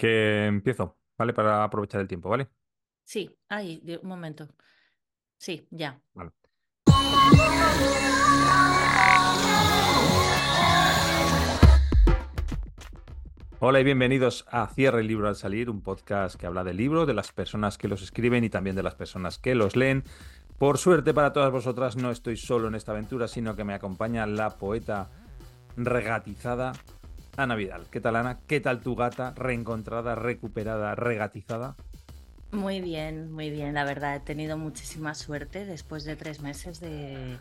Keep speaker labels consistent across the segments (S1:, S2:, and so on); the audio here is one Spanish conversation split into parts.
S1: Que empiezo, ¿vale? Para aprovechar el tiempo, ¿vale?
S2: Sí, ahí, un momento. Sí, ya.
S1: Vale. Hola y bienvenidos a Cierre el libro al salir, un podcast que habla del libro, de las personas que los escriben y también de las personas que los leen. Por suerte para todas vosotras no estoy solo en esta aventura, sino que me acompaña la poeta regatizada Ana Vidal. ¿Qué tal Ana? ¿Qué tal tu gata? Reencontrada, recuperada, regatizada.
S2: Muy bien, muy bien. La verdad, he tenido muchísima suerte después de tres meses de,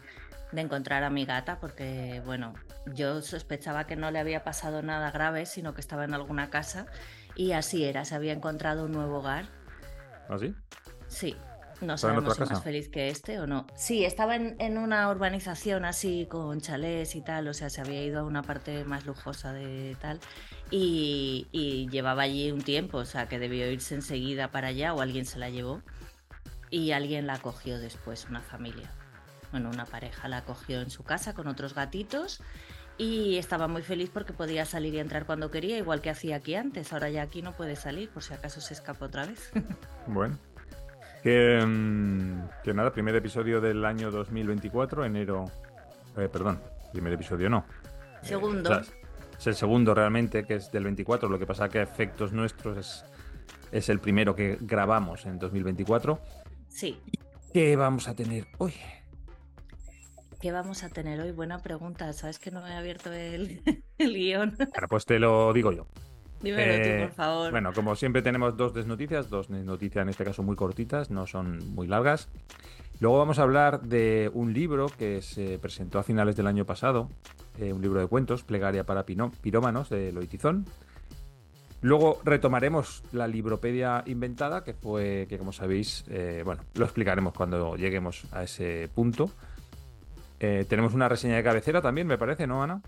S2: de encontrar a mi gata, porque, bueno, yo sospechaba que no le había pasado nada grave, sino que estaba en alguna casa. Y así era, se había encontrado un nuevo hogar.
S1: ¿Ah, sí?
S2: Sí, no
S1: ¿Estaba en
S2: sabemos si más feliz que este o no. Sí, estaba en, en una urbanización así con chalés y tal, o sea, se había ido a una parte más lujosa de tal y, y llevaba allí un tiempo, o sea, que debió irse enseguida para allá o alguien se la llevó y alguien la cogió después, una familia. Bueno, una pareja la cogió en su casa con otros gatitos y estaba muy feliz porque podía salir y entrar cuando quería, igual que hacía aquí antes. Ahora ya aquí no puede salir, por si acaso se escapa otra vez.
S1: Bueno. Que, mm, que nada, primer episodio del año 2024, enero... eh, perdón, primer episodio no. Eh,
S2: Segundo.
S1: o sea, es el segundo realmente, que es del 24, lo que pasa que efectos nuestros es, es el primero que grabamos en 2024.
S2: Sí.
S1: ¿Qué vamos a tener hoy?
S2: ¿Qué vamos a tener hoy? Buena pregunta. Sabes que no he abierto el, el guion.
S1: Bueno, pues te lo digo yo.
S2: Dímelo
S1: Eh,
S2: tú, por favor.
S1: Bueno, como siempre tenemos dos desnoticias, dos noticias en este caso muy cortitas, no son muy largas. Luego vamos a hablar de un libro que se presentó a finales del año pasado, eh, un libro de cuentos, Plegaria para Pino- Pirómanos, de Loitizón. Luego retomaremos la libropedia inventada, que fue, que como sabéis, eh, bueno, lo explicaremos cuando lleguemos a ese punto. Eh, tenemos una reseña de cabecera también, me parece, ¿no, Ana?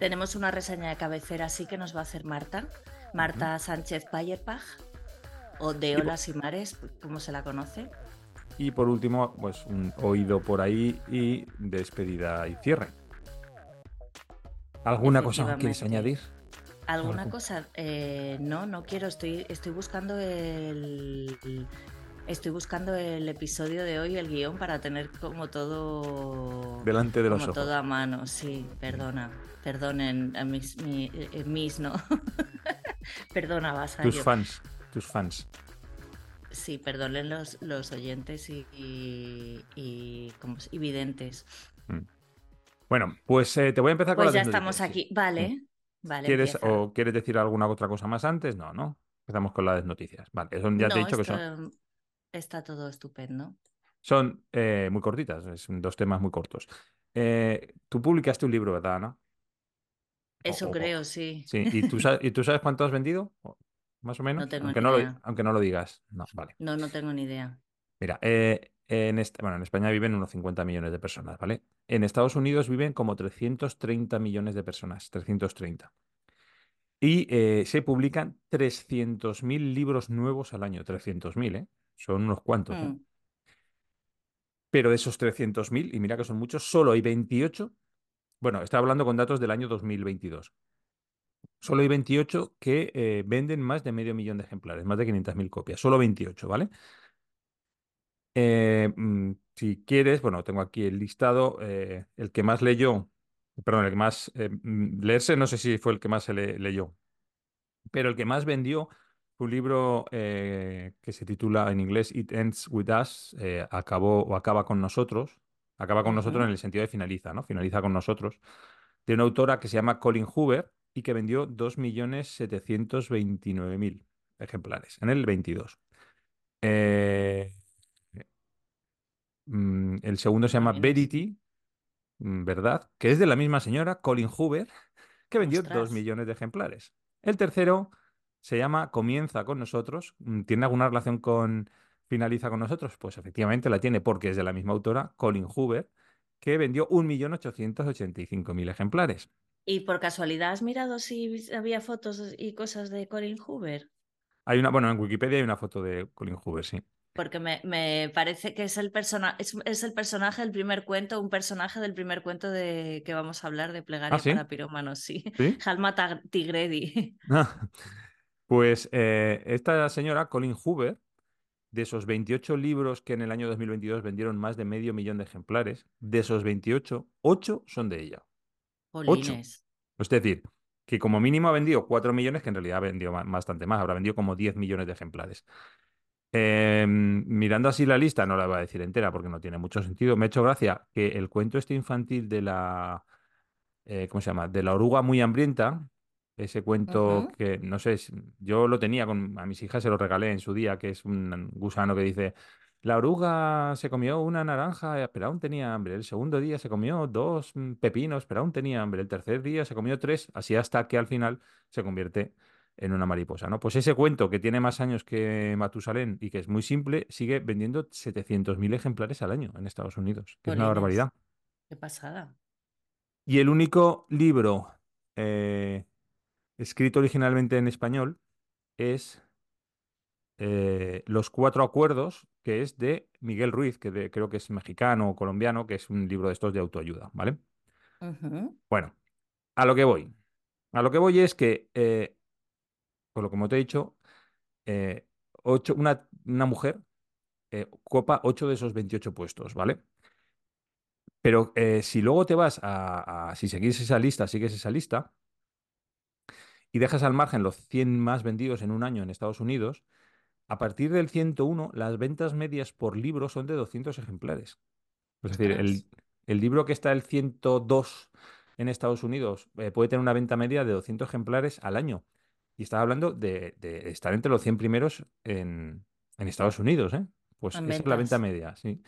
S2: Tenemos una reseña de cabecera así que nos va a hacer Marta. Marta Sánchez Payerpaj, o de Olas y Mares, como se la conoce.
S1: Y por último, pues un oído por ahí y despedida y cierre. ¿Alguna cosa quieres añadir?
S2: ¿Alguna cosa? Eh, no, no quiero. Estoy, estoy buscando el. Estoy buscando el episodio de hoy, el guion, para tener como todo.
S1: Delante de los
S2: como
S1: ojos.
S2: todo a mano, sí, perdona. Perdonen a mis, mi- eh, mis no. perdona, vas a
S1: Tus fans, tus fans.
S2: Sí, perdonen los, los oyentes y, y, y, ¿cómo se- y videntes.
S1: Bueno, pues eh, te voy a empezar con
S2: Pues
S1: las
S2: ya estamos aquí. Vale, vale.
S1: ¿Quieres
S2: empieza.
S1: o quieres decir alguna otra cosa más antes? No, ¿no? Empezamos con las noticias. Vale, son, ya te he dicho que son,
S2: está, todo estupendo.
S1: son eh, muy cortitas, son dos temas muy cortos. Eh, tú publicaste un libro, ¿verdad, Ana?
S2: Eso
S1: o-
S2: creo, sí.
S1: Sí, ¿y tú sabes, ¿y tú sabes cuánto has vendido? Más o menos.
S2: No tengo
S1: aunque,
S2: ni
S1: no lo,
S2: idea.
S1: aunque no lo digas. No, vale.
S2: No, no tengo ni idea.
S1: Mira, eh, en, este- bueno, en España viven unos 50 millones de personas, ¿vale? En Estados Unidos viven como 330 millones de personas, 330. Y eh, se publican 300.000 libros nuevos al año, 300.000, ¿eh? Son unos cuantos, ¿eh?
S2: Mm,
S1: Pero de esos 300.000, y mira que son muchos, solo hay 28, bueno, estoy hablando con datos del año 2022. Solo hay 28 que eh, venden más de medio millón de ejemplares, más de 500.000 copias, solo 28, ¿vale? Eh, mm, si quieres, bueno, tengo aquí el listado. eh, el que más leyó, perdón, el que más mm, leerse, no sé si fue el que más se le- leyó, pero el que más vendió un libro eh, que se titula en inglés It Ends With Us, eh, acabó o acaba con nosotros. Acaba con nosotros en el sentido de finaliza, ¿no? Finaliza con nosotros. De una autora que se llama Colin Hoover y que vendió 2.729.000 ejemplares en el 22. Eh, Mm, el segundo se llama Verity, mm, ¿verdad? Que es de la misma señora, Colin Hoover, que vendió dos
S2: Ostras.
S1: millones de ejemplares. El tercero se llama Comienza con nosotros. Mm, ¿Tiene alguna relación con Finaliza con nosotros? Pues efectivamente la tiene porque es de la misma autora, Colin Hoover, que vendió 1.885.000 ejemplares.
S2: ¿Y por casualidad has mirado si había fotos y cosas de Colin Hoover?
S1: Hay una, bueno, en Wikipedia hay una foto de Colin Hoover, sí.
S2: Porque me, me parece que es el, persona, es, es el personaje del primer cuento, un personaje del primer cuento de que vamos a hablar de Plegaria
S1: ¿Ah, sí?
S2: para Pirómanos, sí.
S1: ¿Sí?
S2: Halma Tigredi.
S1: Pues eh, esta señora, Colin Hoover, de esos 28 libros que en el año 2022 vendieron más de medio millón de ejemplares, de esos 28, 8 son de ella. 8.
S2: Polines.
S1: Es decir, que como mínimo ha vendido 4 millones, que en realidad ha vendido ba- bastante más, habrá vendido como 10 millones de ejemplares. Eh, mirando así la lista, no la voy a decir entera porque no tiene mucho sentido. Me ha hecho gracia que el cuento este infantil de la, eh, ¿cómo se llama? De la oruga muy hambrienta, ese cuento que, no sé, yo lo tenía con, a mis hijas se lo regalé en su día, que es un gusano que dice, la oruga se comió una naranja, pero aún tenía hambre. El segundo día se comió dos mm, pepinos, pero aún tenía hambre. El tercer día se comió tres, así hasta que al final se convierte en una mariposa, ¿no? Pues ese cuento que tiene más años que Matusalén y que es muy simple, sigue vendiendo 700.000 ejemplares al año en Estados Unidos, que es una barbaridad.
S2: Qué pasada.
S1: Y el único libro eh, escrito originalmente en español es eh, Los Cuatro Acuerdos, que es de Miguel Ruiz, que de- creo que es mexicano o colombiano, que es un libro de estos de autoayuda, ¿vale? Bueno, a lo que voy. A lo que voy es que, eh, por lo como te he dicho, eh, ocho- una, una mujer copa 8 de esos 28 puestos, ¿vale? Pero si luego te vas a, a- si seguís esa lista, sigues esa lista y dejas al margen los 100 más vendidos en un año en Estados Unidos, A partir del 101, las ventas medias por libro son de 200 ejemplares. Es decir, el, el libro que está el 102 en Estados Unidos eh, puede tener una venta media de 200 ejemplares al año. Y estaba hablando de, de estar entre los 100 primeros en, en Estados Unidos, ¿eh? Pues esa es la venta media, sí.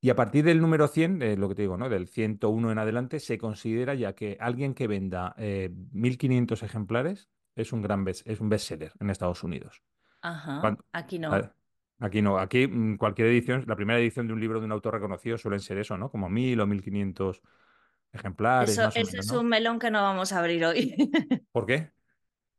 S1: Y a partir del número 100, eh, lo que te digo, ¿no? Del 101 en adelante, se considera ya que alguien que venda eh, 1.500 ejemplares es un gran best- es un bestseller en Estados Unidos.
S2: Ajá. Aquí
S1: a-
S2: no.
S1: Aquí no, aquí mm, cualquier edición, la primera edición de un libro de un autor reconocido suelen ser eso, ¿no? Como mil o mil quinientos ejemplares,
S2: Eso,
S1: más o
S2: ese
S1: menos,
S2: es
S1: ¿no?
S2: un melón que no vamos a abrir hoy.
S1: ¿Por qué?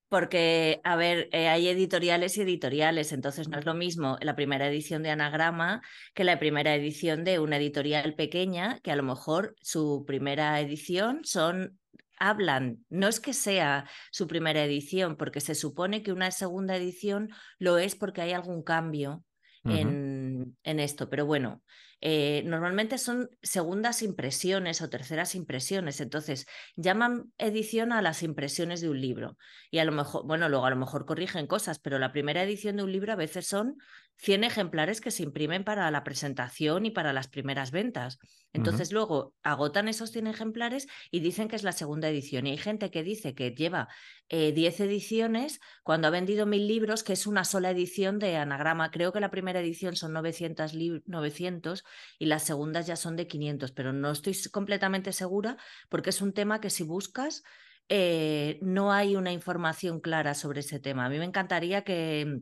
S2: Porque, a ver, eh, hay editoriales y editoriales, entonces no es lo mismo la primera edición de Anagrama que la primera edición de una editorial pequeña, que a lo mejor su primera edición son, hablan, no es que sea su primera edición, porque se supone que una segunda edición lo es porque hay algún cambio en, en esto, pero bueno. Eh, normalmente son segundas impresiones o terceras impresiones, entonces llaman edición a las impresiones de un libro. Y a lo mejor, bueno, luego a lo mejor corrigen cosas, pero la primera edición de un libro a veces son 100 ejemplares que se imprimen para la presentación y para las primeras ventas. Entonces luego agotan esos 100 ejemplares y dicen que es la segunda edición. Y hay gente que dice que lleva eh, 10 ediciones cuando ha vendido mil libros, que es una sola edición de anagrama. Creo que la primera edición son 900, 900 y las segundas ya son de 500, pero no estoy completamente segura porque es un tema que si buscas eh, no hay una información clara sobre ese tema. A mí me encantaría que,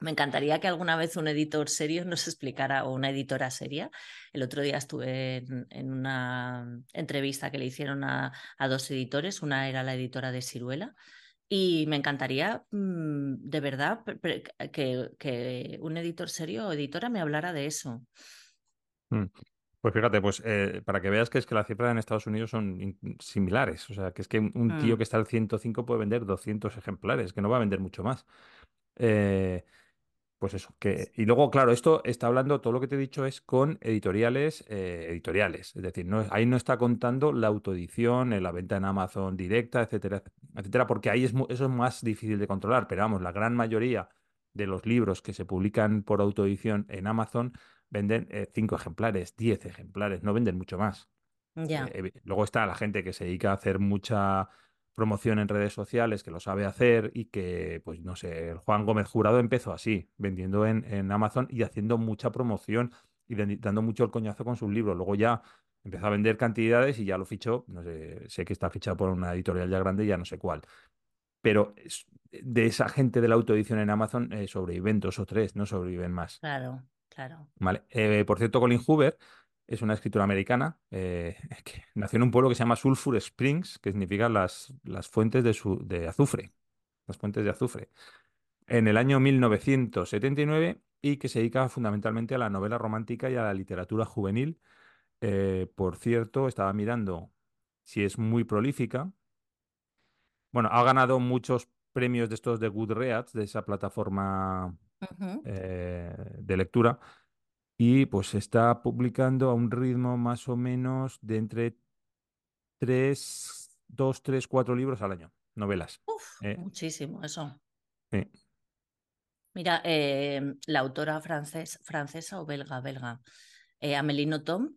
S2: me encantaría que alguna vez un editor serio nos explicara, o una editora seria. El otro día estuve en, en una entrevista que le hicieron a, a, dos editores, una era la editora de Ciruela. Y me encantaría, mmm, de verdad, que, que, un editor serio o editora me hablara de eso.
S1: mm. Pues fíjate, pues eh, para que veas que es que las cifras en Estados Unidos son similares. O sea, que es que un, un tío
S2: Mm,
S1: que está al 105 puede vender 200 ejemplares, que no va a vender mucho más. Eh, Pues eso, que, y luego, claro, esto está hablando, todo lo que te he dicho es con editoriales, eh, editoriales, es decir, no, ahí no está contando la autoedición, eh, la venta en Amazon directa, etcétera, etcétera, porque ahí es, eso es más difícil de controlar, pero vamos, la gran mayoría de los libros que se publican por autoedición en Amazon venden eh, cinco ejemplares, diez ejemplares, no venden mucho más.
S2: ya,
S1: Eh, luego está la gente que se dedica a hacer mucha promoción en redes sociales, que lo sabe hacer y que, pues no sé, el Juan Gómez Jurado empezó así, vendiendo en, en Amazon y haciendo mucha promoción y dando mucho el coñazo con sus libros. Luego ya empezó a vender cantidades y ya lo fichó, no sé, sé que está fichado por una editorial ya grande, ya no sé cuál. Pero de esa gente de la autoedición en Amazon eh, sobreviven dos o tres, no sobreviven más.
S2: claro, claro.
S1: ¿Vale? Eh, por cierto, Colin Hoover es una escritora americana eh, que nació en un pueblo que se llama Sulphur Springs, que significa las, las fuentes de, su, de azufre, las fuentes de azufre, en el año 1979 y que se dedica fundamentalmente a la novela romántica y a la literatura juvenil. Eh, por cierto, estaba mirando si es muy prolífica. Bueno, ha ganado muchos premios de estos de Goodreads, de esa plataforma eh, de lectura, y pues está publicando a un ritmo más o menos de entre tres, dos, tres, cuatro libros al año, novelas.
S2: Uf,
S1: Eh,
S2: muchísimo eso.
S1: sí.
S2: Mira, eh, la autora francés, francesa o belga, belga, eh, Amélie Nothomb,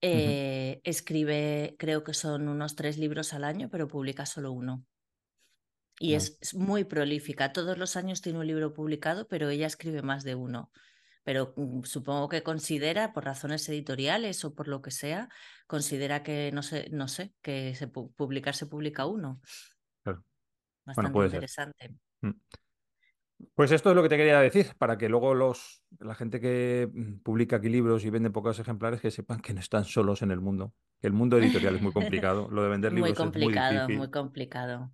S2: eh, escribe, creo que son unos tres libros al año, pero publica solo uno. Y es, es muy prolífica. Todos los años tiene un libro publicado, pero ella escribe más de uno. Pero mm, supongo que considera, por razones editoriales o por lo que sea, considera que no sé, no sé, que se pu- publicar se publica uno.
S1: claro. Bueno,
S2: Bastante
S1: puede
S2: interesante.
S1: Mm. Pues esto es lo que te quería decir, para que luego los, la gente que mm, publica aquí libros y vende pocos ejemplares, que sepan que no están solos en el mundo, el mundo editorial es muy complicado, lo de vender
S2: Muy
S1: libros es muy
S2: complicado, muy
S1: difícil
S2: complicado.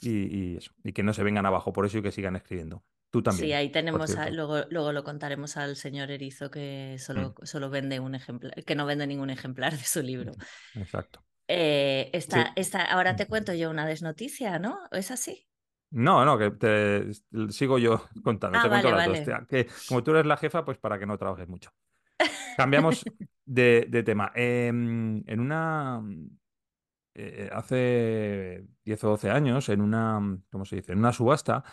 S1: y, y eso, y que no se vengan abajo por eso y que sigan escribiendo. Tú
S2: Sí,
S1: también,
S2: ahí
S1: por
S2: tenemos, a- luego, luego lo contaremos al señor Erizo que
S1: Mm,
S2: solo, solo vende un ejemplar, que no vende ningún ejemplar de su libro.
S1: Exacto.
S2: Eh, esta,
S1: Sí.
S2: esta, ahora te cuento yo una desnoticia, ¿no? ¿Es así?
S1: No, no, que te sigo yo contando,
S2: Ah,
S1: te cuento
S2: vale,
S1: dos.
S2: vale.
S1: Te- Que como tú eres la jefa, pues para que no trabajes mucho. Cambiamos de, de tema. Em, en una eh, hace 10 o 12 años, en una, ¿cómo se dice? En una subasta,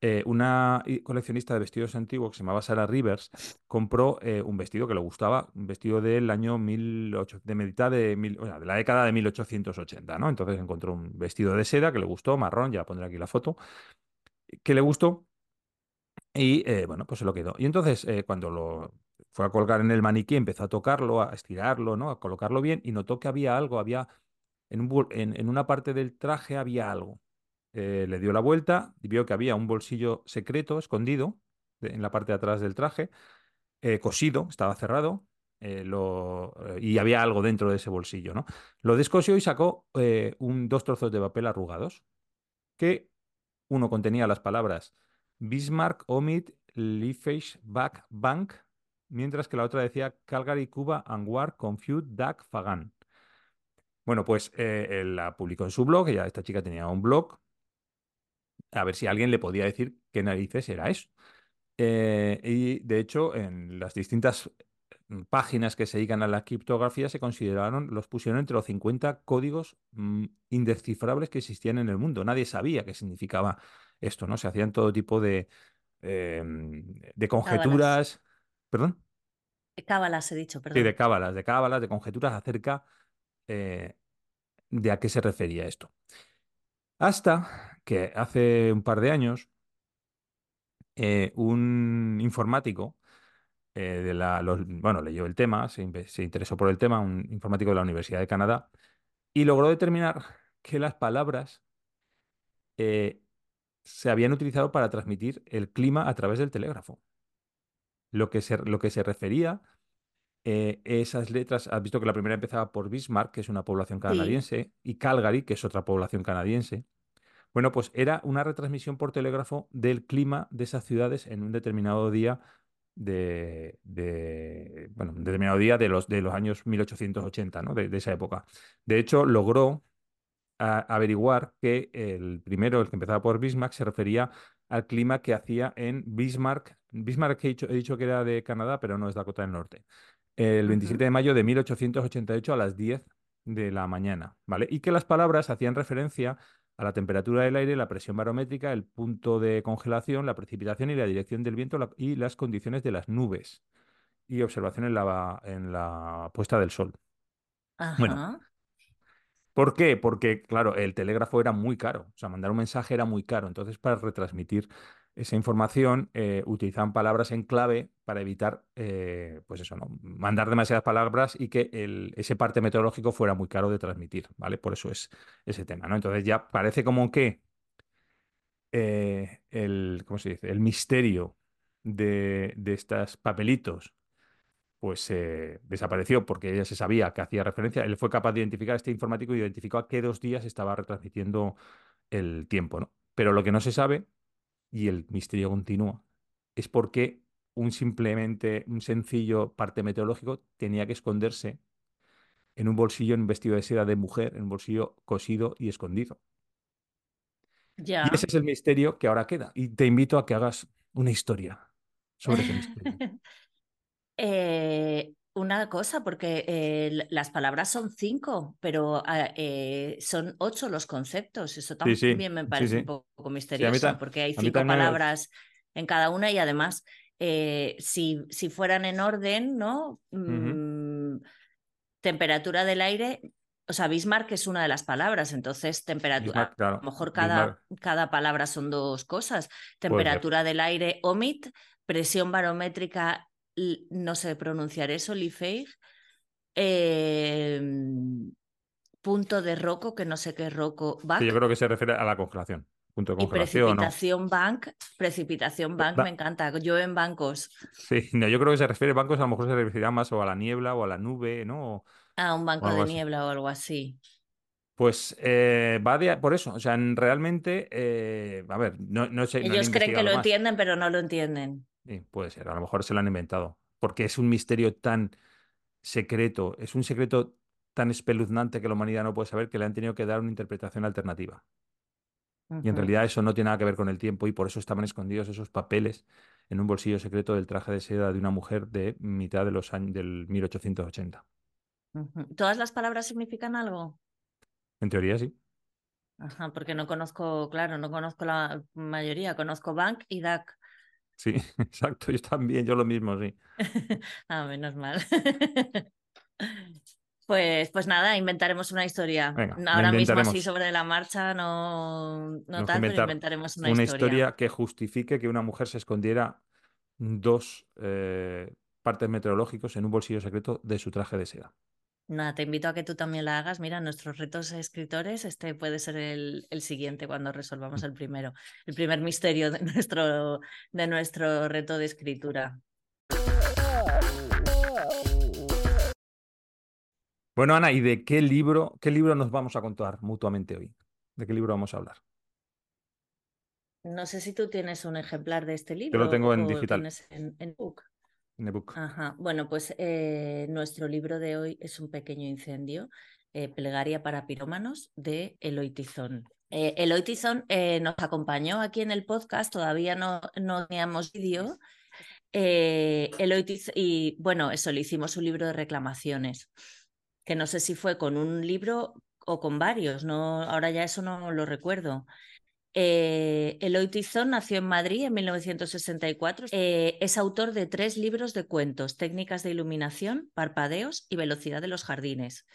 S1: eh, una i- coleccionista de vestidos antiguos que se llamaba Sarah Rivers compró eh, un vestido que le gustaba, un vestido del año 1800, de de, mil- de la década de 1880, ¿no? Entonces encontró un vestido de seda que le gustó, marrón, ya pondré aquí la foto, que le gustó y eh, bueno, pues se lo quedó. Y entonces eh, cuando lo fue a colgar en el maniquí, empezó a tocarlo, a estirarlo, ¿no? A colocarlo bien y notó que había algo, había en, un en, en una parte del traje había algo. Eh, le dio la vuelta y vio que había un bolsillo secreto escondido en la parte de atrás del traje, eh, cosido, estaba cerrado, eh, y había algo dentro de ese bolsillo, ¿no? Lo descosió y sacó dos trozos de papel arrugados, que uno contenía las palabras Bismarck, Omid, Liefeld, Back, Bank, mientras que la otra decía Calgary, Cuba, Anguar, Confute, Dak, Fagan. Bueno, pues él la publicó en su blog, ya esta chica tenía un blog, a ver si alguien le podía decir qué narices era eso. Eh, y de hecho, en las distintas mm, páginas que se dedican a la criptografía se consideraron, los pusieron entre los 50 códigos mm, indescifrables que existían en el mundo. Nadie sabía qué significaba esto, ¿no? Se hacían todo tipo de, eh, de
S2: Cábalas.
S1: conjeturas, perdón,
S2: Cábalas he dicho,
S1: sí, de
S2: perdón.
S1: cábalas, de cábalas, de conjeturas acerca eh, de a qué se refería esto. Hasta que hace un par de años, eh, un informático eh, de la, los- bueno, leyó el tema, se, interesó por el tema, un informático de la Universidad de Canadá, y logró determinar que las palabras eh, se habían utilizado para transmitir el clima a través del telégrafo. Lo que se, lo que se refería, eh, esas letras, has visto que la primera empezaba por Bismarck, que es una población
S2: Sí.
S1: canadiense, y Calgary, que es otra población canadiense. Bueno, pues era una retransmisión por telégrafo del clima de esas ciudades en un determinado día de, de- bueno, un determinado día de los, de los años 1880, ¿no? De, de esa época. De hecho, logró a- averiguar que el primero, el que empezaba por Bismarck, se refería al clima que hacía en Bismarck. Bismarck he dicho, he dicho que era de Canadá, pero no es Dakota del Norte. El 27
S2: Ujú.
S1: de mayo de 1888 a las 10 de la mañana, ¿vale? Y que las palabras hacían referencia a la temperatura del aire, la presión barométrica, el punto de congelación, la precipitación y la dirección del viento la- y las condiciones de las nubes y observación en la, en la puesta del sol. Bueno,
S2: Ajá.
S1: ¿Por qué? Porque, claro, el telégrafo era muy caro, o sea, mandar un mensaje era muy caro. Entonces, para retransmitir esa información, eh, utilizaban palabras en clave para evitar, eh, pues eso, ¿no? Mandar demasiadas palabras y que ese parte meteorológico fuera muy caro de transmitir, ¿vale? Por eso es ese tema, ¿no? Entonces ya parece como que eh, el, ¿cómo se dice? El misterio de, de estos papelitos pues eh, desapareció porque ella se sabía que hacía referencia. Él fue capaz de identificar, este informático identificó a qué dos días estaba retransmitiendo el tiempo, ¿no? Pero lo que no se sabe, y el misterio continúa, es por qué un simplemente, un sencillo parte meteorológico tenía que esconderse en un bolsillo, en un vestido de seda de mujer, en un bolsillo cosido y escondido.
S2: Ya.
S1: Y ese es el misterio que ahora queda. Y te invito a que hagas una historia sobre ese misterio.
S2: Eh, una cosa, porque eh, las palabras son cinco, pero ah, eh, son ocho los conceptos. Eso
S1: Sí, sí,
S2: también me parece
S1: sí.
S2: un poco misterioso, porque hay cinco palabras en cada una y además, eh, si, si fueran en orden, ¿no? Mm, temperatura del aire, o sea, Bismarck es una de las palabras, entonces temperatura,
S1: Bismarck,
S2: a lo mejor cada, cada palabra son dos cosas. Temperatura del aire, OMIT, presión barométrica, no sé pronunciar eso, Lifeir, eh, punto de roco, que no sé qué es roco,
S1: Sí, yo creo que se refiere a la congelación. Punto de congelación
S2: precipitación bank, precipitación bank,
S1: Ba-
S2: me encanta, yo en bancos,
S1: Sí, no, yo creo que se refiere bancos, a lo mejor se referirá más o a la niebla o a la nube, ¿no?
S2: A un banco de
S1: así.
S2: niebla o algo así.
S1: Pues eh, va de, por eso, o sea, en- realmente, eh, a ver, no, no sé, no
S2: Ellos creen que lo
S1: más.
S2: entienden, pero no lo entienden.
S1: Sí, puede ser, a lo mejor se lo han inventado, porque es un misterio tan secreto, es un secreto tan espeluznante que la humanidad no puede saber que le han tenido que dar una interpretación alternativa. Y en realidad eso no tiene nada que ver con el tiempo y por eso estaban escondidos esos papeles en un bolsillo secreto del traje de seda de una mujer de mitad de los años del 1880.
S2: Ujú. ¿Todas las palabras significan algo?
S1: En teoría sí.
S2: Ajá, porque no conozco, claro, no conozco la mayoría, conozco bank y DAC.
S1: Sí, exacto, yo también, yo lo mismo, sí.
S2: Ah, menos mal. Pues, pues nada, inventaremos una historia.
S1: Venga,
S2: Ahora mismo así sobre la marcha no, no
S1: inventar
S2: inventaremos una,
S1: una
S2: historia.
S1: historia que justifique que una mujer se escondiera dos eh, partes meteorológicos en un bolsillo secreto de su traje de seda.
S2: Nada, te invito a que tú también la hagas. Mira, nuestros retos escritores, este puede ser el, el siguiente cuando resolvamos el primero, el primer misterio de nuestro, de nuestro reto de escritura.
S1: Bueno, Ana, ¿y de qué libro, qué libro nos vamos a contar mutuamente hoy? ¿De qué libro vamos a hablar?
S2: No sé si tú tienes un ejemplar de este
S1: Yo
S2: libro
S1: lo tengo en digital,
S2: en, en book. Ajá. Bueno, pues eh, nuestro libro de hoy es un pequeño incendio, eh, Plegaria para pirómanos de Eloy Tizón. Eh, nos acompañó aquí en el podcast, todavía no, no teníamos vídeo. Eloy y bueno, eso, le hicimos un libro de reclamaciones, que no sé si fue con un libro o con varios, no, ahora ya eso no lo recuerdo. Eh, Eloy Tizón nació en Madrid en 1964. Eh, es autor de tres libros de cuentos, Técnicas de iluminación, Parpadeos y Velocidad de los jardines.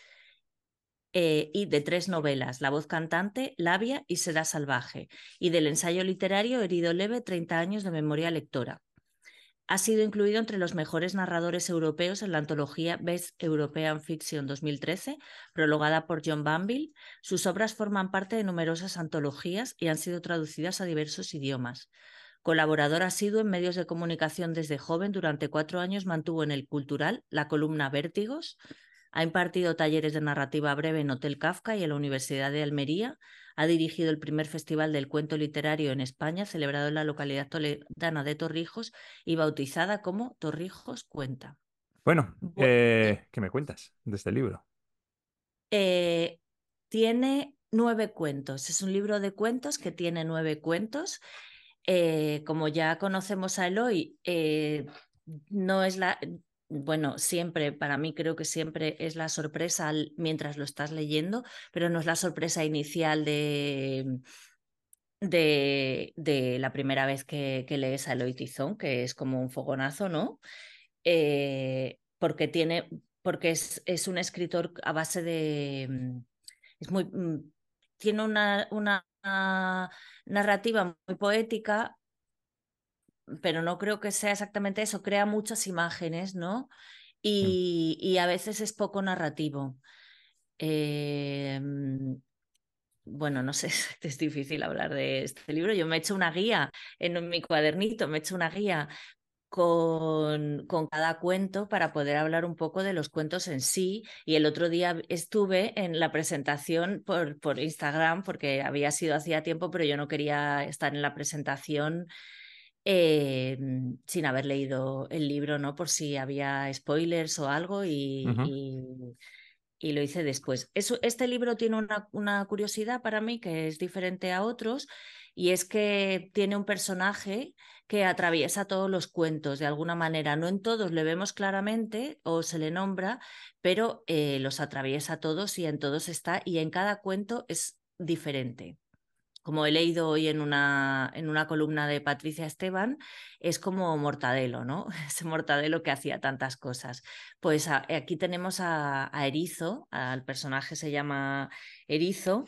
S2: Eh, y de tres novelas, La voz cantante, Labia y Seda salvaje. Y del ensayo literario Herido leve, 30 años de memoria lectora. Ha sido incluido entre los mejores narradores europeos en la antología Best European Fiction 2013, prologada por John Banville. Sus obras forman parte de numerosas antologías y han sido traducidas a diversos idiomas. Colaborador asiduo en medios de comunicación desde joven, durante cuatro años mantuvo en el Cultural la columna Vértigos. Ha impartido talleres de narrativa breve en Hotel Kafka y en la Universidad de Almería. Ha dirigido el primer Festival del Cuento Literario en España, celebrado en la localidad toledana de Torrijos y bautizada como Torrijos Cuenta.
S1: Bueno,
S2: Bu-
S1: eh, ¿qué me cuentas de este libro?
S2: Eh, tiene nueve cuentos. Es un libro de cuentos que tiene nueve cuentos. Eh, como ya conocemos a Eloy, eh, no es la. Bueno, siempre, para mí creo que siempre es la sorpresa mientras lo estás leyendo, pero no es la sorpresa inicial de, de, de la primera vez que, que lees a Eloy Tizón, que es como un fogonazo, ¿no? Eh, porque tiene, porque es, es un escritor a base de. mm, Es muy, mm, tiene una, una narrativa muy poética, pero no creo que sea exactamente eso. Crea muchas imágenes, ¿no? Y, y a veces es poco narrativo. Eh, bueno, no sé, es difícil hablar de este libro. Yo me he hecho una guía en mi cuadernito, me he hecho una guía con, con, cada cuento para poder hablar un poco de los cuentos en sí. Y el otro día estuve en la presentación por, por Instagram, porque había sido hacía tiempo, pero yo no quería estar en la presentación eh, sin haber leído el libro, ¿no? Por si había spoilers o algo. Y, y lo hice después. Eso, este libro tiene una, una, curiosidad para mí que es diferente a otros y es que tiene un personaje que atraviesa todos los cuentos de alguna manera. No en todos le vemos claramente o se le nombra, pero eh, los atraviesa todos y en todos está y en cada cuento es diferente como he leído hoy en una, en una columna de Patricia Esteban, es como Mortadelo, ¿no? Ese Mortadelo que hacía tantas cosas. Pues aquí tenemos a, Erizo, al personaje se llama Erizo,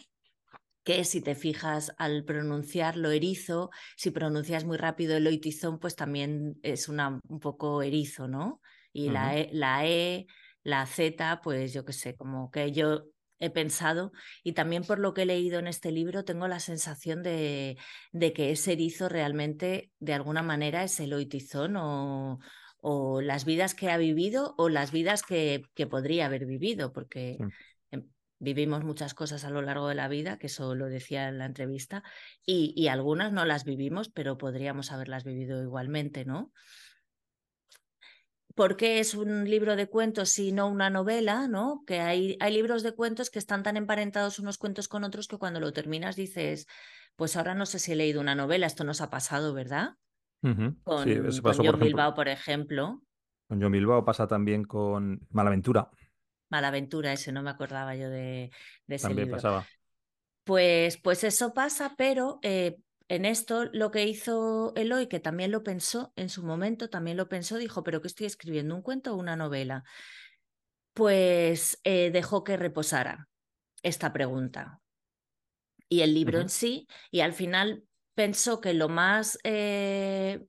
S2: que si te fijas al pronunciarlo erizo, si pronuncias muy rápido el oitizón, pues también es una, un poco erizo, ¿no? Y la, e, la E, la Z, pues yo qué sé, como que yo he pensado y también por lo que he leído en este libro tengo la sensación de, de que ese erizo realmente de alguna manera es el oitizón o, o las vidas que ha vivido o las vidas que, que podría haber vivido, porque em, vivimos muchas cosas a lo largo de la vida, que eso lo decía en la entrevista, y, y algunas no las vivimos, pero podríamos haberlas vivido igualmente, ¿no? ¿Por qué es un libro de cuentos y no una novela? ¿no? Que hay, hay libros de cuentos que están tan emparentados unos cuentos con otros que cuando lo terminas dices, pues ahora no sé si he leído una novela, esto nos ha pasado, ¿verdad? Con, John Bilbao, por ejemplo.
S1: Con John Bilbao pasa también con Malaventura.
S2: Malaventura, ese no me acordaba yo de, de ese
S1: también pasaba.
S2: Pues, pues eso pasa, pero eh, en esto lo que hizo Eloy, que también lo pensó en su momento, también lo pensó, dijo, pero ¿qué estoy escribiendo? ¿Un cuento o una novela? Pues eh, dejó que reposara esta pregunta. Y el libro en sí, y al final pensó que lo más eh,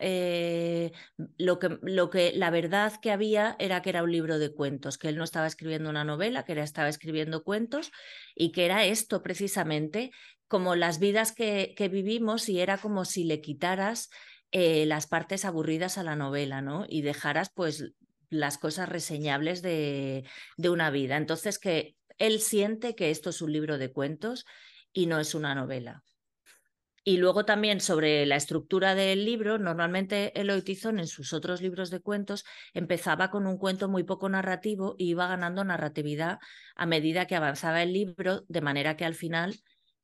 S2: eh, lo, que, lo que la verdad que había era que era un libro de cuentos, que él no estaba escribiendo una novela, que era, estaba escribiendo cuentos y que era esto precisamente como las vidas que, vivimos y era como si le quitaras eh, las partes aburridas a la novela, ¿no? Y dejaras pues las cosas reseñables de, de una vida. Entonces que él siente que esto es un libro de cuentos y no es una novela. Y luego también sobre la estructura del libro, normalmente Eloy Tizón en sus otros libros de cuentos empezaba con un cuento muy poco narrativo y iba ganando narratividad a medida que avanzaba el libro, de manera que al final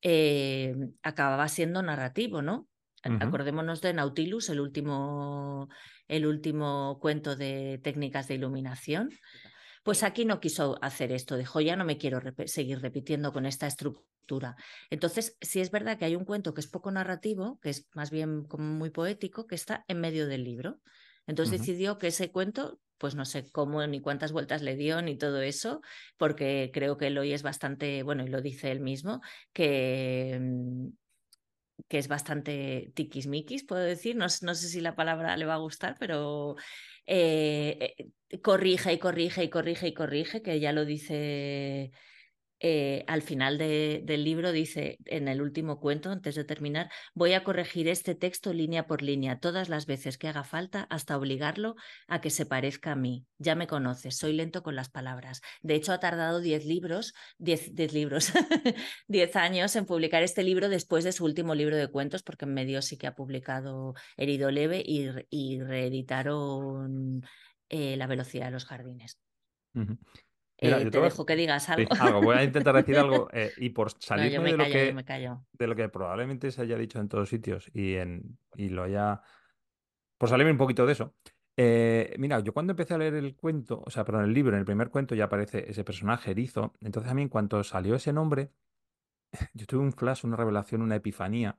S2: eh, acababa siendo narrativo, ¿no? Acordémonos de Nautilus, el último, el último cuento de técnicas de iluminación. Pues aquí no quiso hacer esto, dijo, ya no me quiero seguir repitiendo con esta estructura. Entonces, sí es verdad que hay un cuento que es poco narrativo, que es más bien como muy poético, que está en medio del libro. Entonces decidió que ese cuento, pues no sé cómo ni cuántas vueltas le dio ni todo eso, porque creo que hoy es bastante, bueno, y lo dice él mismo, que, mm, que es bastante tiquismiquis, puedo decir, no, no, sé si la palabra le va a gustar, pero eh, eh, corrige y corrige y corrige y corrige, que ya lo dice eh, al final del libro dice, en el último cuento, antes de terminar, voy a corregir este texto línea por línea todas las veces que haga falta hasta obligarlo a que se parezca a mí. Ya me conoces, soy lento con las palabras. De hecho, ha tardado 10 libros, 10 libros, 10 años en publicar este libro después de su último libro de cuentos, porque en medio sí que ha publicado Herido Leve y, reeditaron eh, La velocidad de los jardines. Eh, te dejo que digas algo.
S1: Voy a intentar decir algo eh, y por salir de, lo que, de lo que probablemente se haya dicho en todos sitios y, en, y lo haya... Por salirme un poquito de eso. Eh, mira, yo cuando empecé a leer el cuento, o sea, perdón, el libro, en el primer cuento ya aparece ese personaje erizo. Entonces a mí en cuanto salió ese nombre, yo tuve un flash, una revelación, una epifanía.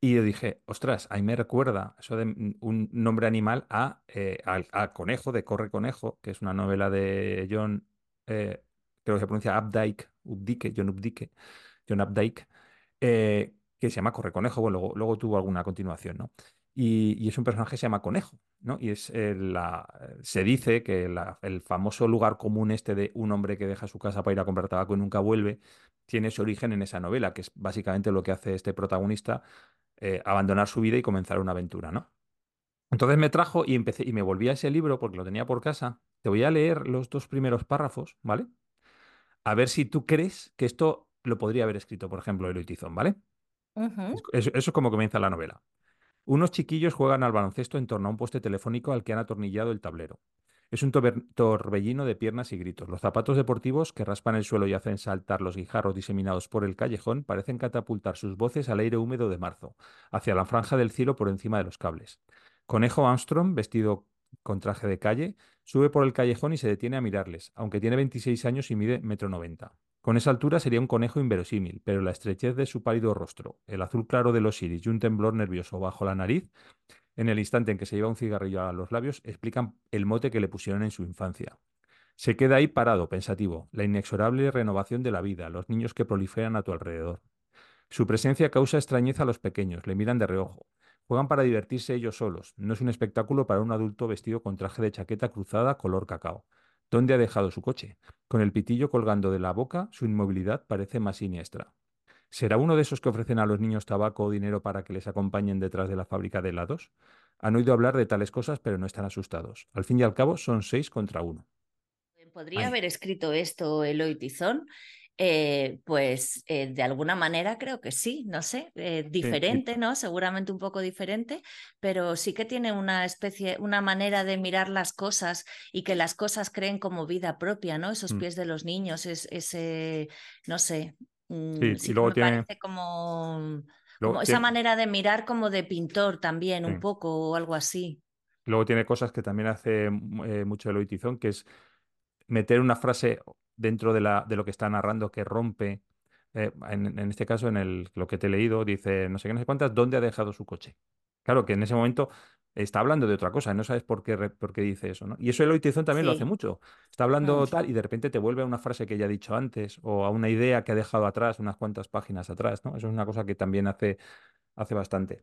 S1: Y yo dije, ostras, ahí me recuerda eso de un nombre animal a, a, Conejo, de Corre Conejo, que es una novela de John eh, creo que se pronuncia Updike, John Updike, John Updike, eh, que se llama Corre Conejo, bueno, luego, luego tuvo alguna continuación, ¿no? Y, es un personaje que se llama Conejo, ¿no? Y es eh, la, se dice que el famoso lugar común este de un hombre que deja su casa para ir a comprar tabaco y nunca vuelve, tiene su origen en esa novela, que es básicamente lo que hace este protagonista, abandonar su vida y comenzar una aventura, ¿no? Entonces me trajo y empecé y me volví a ese libro porque lo tenía por casa te voy a leer los dos primeros párrafos, ¿vale? A ver si tú crees que esto lo podría haber escrito, por ejemplo, Eloy Tizón, ¿vale? eso, es como comienza la novela. Unos chiquillos juegan al baloncesto en torno a un poste telefónico al que han atornillado el tablero. Es un torbellino de piernas y gritos. Los zapatos deportivos que raspan el suelo y hacen saltar los guijarros diseminados por el callejón parecen catapultar sus voces al aire húmedo de marzo, hacia la franja del cielo por encima de los cables. Conejo Armstrong, vestido con traje de calle, sube por el callejón y se detiene a mirarles, aunque tiene 26 años y mide metro noventa. Con esa altura sería un conejo inverosímil, pero la estrechez de su pálido rostro, el azul claro de los iris y un temblor nervioso bajo la nariz en el instante en que se lleva un cigarrillo a los labios, explican el mote que le pusieron en su infancia. Se queda ahí parado, pensativo, la inexorable renovación de la vida, los niños que proliferan a tu alrededor. Su presencia causa extrañeza a los pequeños, le miran de reojo. Juegan para divertirse ellos solos. No es un espectáculo para un adulto vestido con traje de chaqueta cruzada color cacao. ¿Dónde ha dejado su coche? Con el pitillo colgando de la boca, su inmovilidad parece más siniestra. ¿Será uno de esos que ofrecen a los niños tabaco o dinero para que les acompañen detrás de la fábrica de helados? Han oído hablar de tales cosas, pero no están asustados. Al fin y al cabo, son seis contra uno.
S2: Podría haber escrito esto Eloy Tizón. Eh, pues eh, de alguna manera creo que sí, no sé, eh, diferente, ¿no? Seguramente un poco diferente, pero sí que tiene una especie, una manera de mirar las cosas y que las cosas creen como vida propia, ¿no? Esos mm. pies de los niños, es, ese, no sé, Mm, sí, y luego tiene... parece como, esa manera de mirar como de pintor también, un poco o algo así.
S1: Luego tiene cosas que también hace mm, eh, mucho Eloy Tizón, que es meter una frase dentro de, la, de lo que está narrando que rompe. Eh, en, este caso, en el, lo que te he leído, dice no sé qué, no sé cuántas, ¿dónde ha dejado su coche? Claro que en ese momento está hablando de otra cosa, no sabes por qué, por qué dice eso, ¿no? Y eso Eloy Tizón también lo hace mucho. Está hablando tal y de repente te vuelve a una frase que ya ha dicho antes o a una idea que ha dejado atrás, unas cuantas páginas atrás, ¿no? Eso es una cosa que también hace, hace bastante.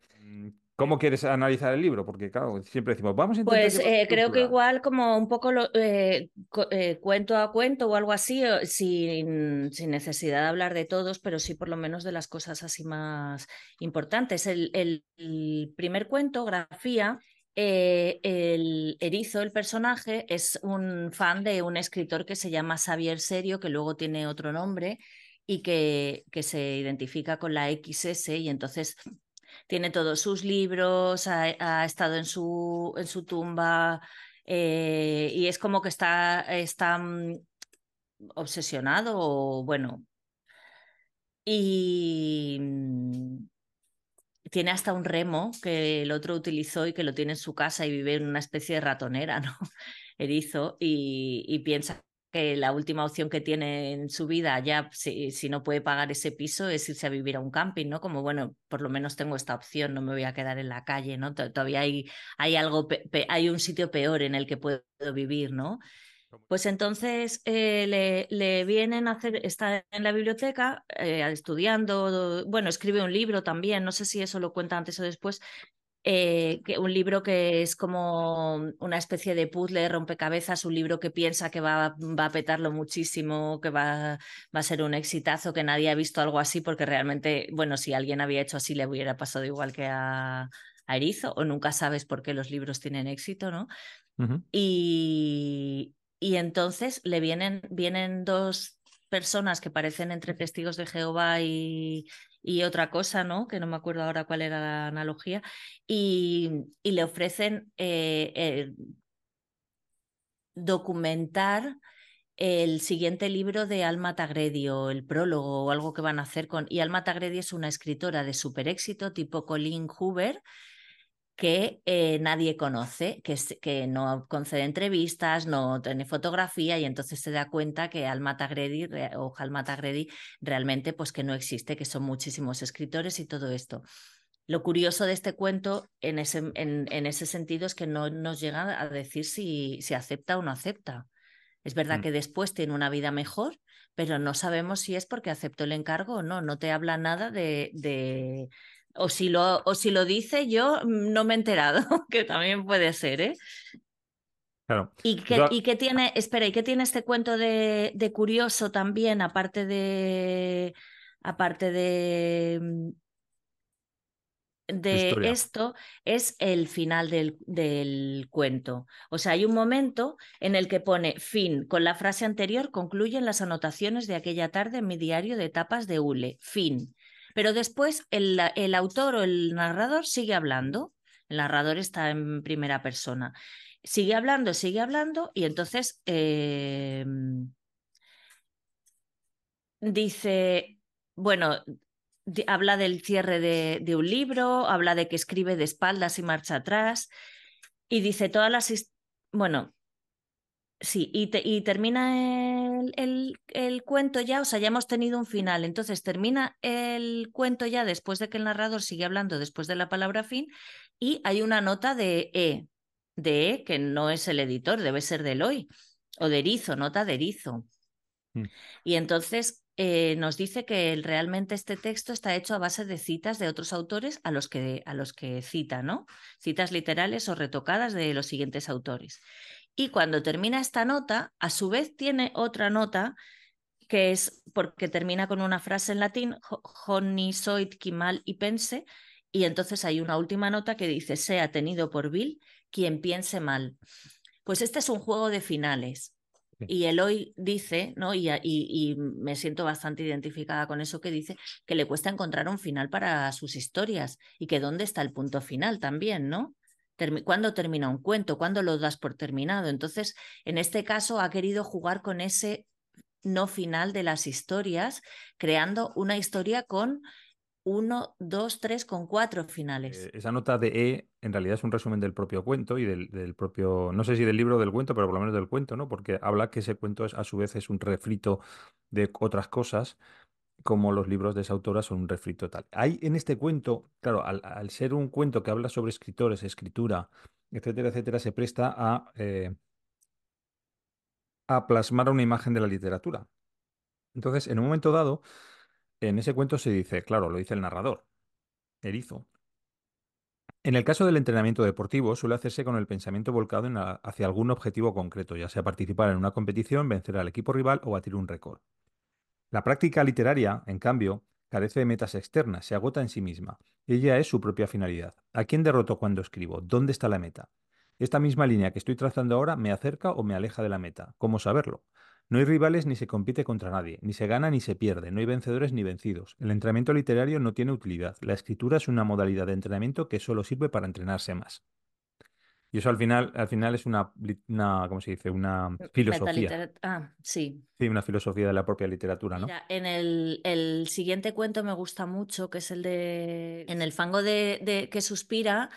S1: ¿Cómo quieres analizar el libro? Porque, claro, siempre decimos, vamos a
S2: intentar. Pues eh, creo que igual, como un poco lo, eh, eh, cuento a cuento o algo así, sin, sin, necesidad de hablar de todos, pero sí por lo menos de las cosas así más importantes. El, el, primer cuento, Grafía, el erizo, el personaje, es un fan de un escritor que se llama Xavier Serio, que luego tiene otro nombre y que, que se identifica con la XS y entonces tiene todos sus libros, ha, estado en su, en su tumba eh, y es como que está, está mm, obsesionado o bueno. Y mm, tiene hasta un remo que el otro utilizó y que lo tiene en su casa y vive en una especie de ratonera, ¿no? Erizo, y piensa que la última opción que tiene en su vida, ya si, si, no puede pagar ese piso, es irse a vivir a un camping, ¿no? Como, bueno, por lo menos tengo esta opción, no me voy a quedar en la calle, ¿no? Todavía hay, hay algo, hay un sitio peor en el que puedo vivir, ¿no? Pues entonces eh, le, le, vienen a hacer, está en la biblioteca eh, estudiando, bueno, escribe un libro también, no sé si eso lo cuenta antes o después, eh, que un libro que es como una especie de puzzle, rompecabezas, un libro que piensa que va, va a petarlo muchísimo, que va, va, a ser un exitazo, que nadie ha visto algo así, porque realmente, bueno, si alguien había hecho así le hubiera pasado igual que a, a Erizo, o nunca sabes por qué los libros tienen éxito, ¿no? y, y entonces le vienen, vienen dos personas que parecen entre testigos de Jehová y, y otra cosa, ¿no? Que no me acuerdo ahora cuál era la analogía, y, y le ofrecen eh, eh, documentar el siguiente libro de Alma Tagredi o el prólogo o algo que van a hacer con... Y Alma Tagredi es una escritora de super éxito tipo Colleen Hoover, que eh, nadie conoce, que, que, no concede entrevistas, no tiene fotografía y entonces se da cuenta que Alma Tagredi o Alma Tagredi realmente pues que no existe, que son muchísimos escritores y todo esto. Lo curioso de este cuento en ese, en, en ese sentido es que no nos llega a decir si, si acepta o no acepta. Es verdad mm. que después tiene una vida mejor, pero no sabemos si es porque aceptó el encargo o no. No te habla nada de, de o si lo, o si lo dice yo, mm, no me he enterado, que también puede ser, ¿eh?
S1: Claro.
S2: ¿Y qué, ¿Y qué tiene, espera, ¿y qué tiene este cuento de, de curioso también, aparte de, aparte de, mm, de esto es el final del, del, cuento. O sea, hay un momento en el que pone fin. Con la frase anterior concluyen las anotaciones de aquella tarde en mi diario de etapas de hule. Fin. Pero después el, autor o el narrador sigue hablando. El narrador está en primera persona. Sigue hablando, sigue hablando y entonces eh, dice, bueno, habla del cierre de, un libro, habla de que escribe de espaldas y marcha atrás y dice todas las... Bueno, Sí, y, y termina el, el, cuento ya, o sea, ya hemos tenido un final, entonces termina el cuento ya después de que el narrador sigue hablando después de la palabra fin y hay una nota de E, de E, que no es el editor, debe ser de Eloy, o de Erizo, nota de Erizo. Mm. Y entonces eh, nos dice que realmente este texto está hecho a base de citas de otros autores a los que, a los que cita, ¿no? Citas literales o retocadas de los siguientes autores. Y cuando termina esta nota, a su vez tiene otra nota que es porque termina con una frase en latín, honi soit quimal y pense, y entonces hay una última nota que dice, sea tenido por vil quien piense mal. Pues este es un juego de finales. Y Eloy dice, ¿no? Y, y, y, me siento bastante identificada con eso que dice, que le cuesta encontrar un final para sus historias y que dónde está el punto final también, ¿no? ¿Cuándo termina un cuento? ¿Cuándo lo das por terminado? Entonces, en este caso, ha querido jugar con ese no final de las historias, creando una historia con uno, dos, tres, con cuatro finales.
S1: Eh, esa nota de E en realidad es un resumen del propio cuento y del, propio, no sé si del libro del cuento, pero por lo menos del cuento, ¿no? Porque habla que ese cuento es, a su vez es un refrito de otras cosas como los libros de esa autora son un refrito tal. Hay en este cuento, claro, al, ser un cuento que habla sobre escritores, escritura, etcétera, etcétera, se presta a, eh, a plasmar una imagen de la literatura. Entonces, en un momento dado, en ese cuento se dice, claro, lo dice el narrador, Erizo. En el caso del entrenamiento deportivo, suele hacerse con el pensamiento volcado hacia algún objetivo concreto, ya sea participar en una competición, vencer al equipo rival o batir un récord. La práctica literaria, en cambio, carece de metas externas, se agota en sí misma. Ella es su propia finalidad. ¿A quién derroto cuando escribo? ¿Dónde está la meta? Esta misma línea que estoy trazando ahora me acerca o me aleja de la meta. ¿Cómo saberlo? No hay rivales ni se compite contra nadie, ni se gana ni se pierde, no hay vencedores ni vencidos. El entrenamiento literario no tiene utilidad. La escritura es una modalidad de entrenamiento que solo sirve para entrenarse más. Y eso al final, al final es una, una ¿cómo se dice? Una filosofía.
S2: Ah, sí.
S1: Sí, una filosofía de la propia literatura, ¿no?
S2: en el, el, siguiente cuento me gusta mucho, que es el de En el fango de, de que suspira,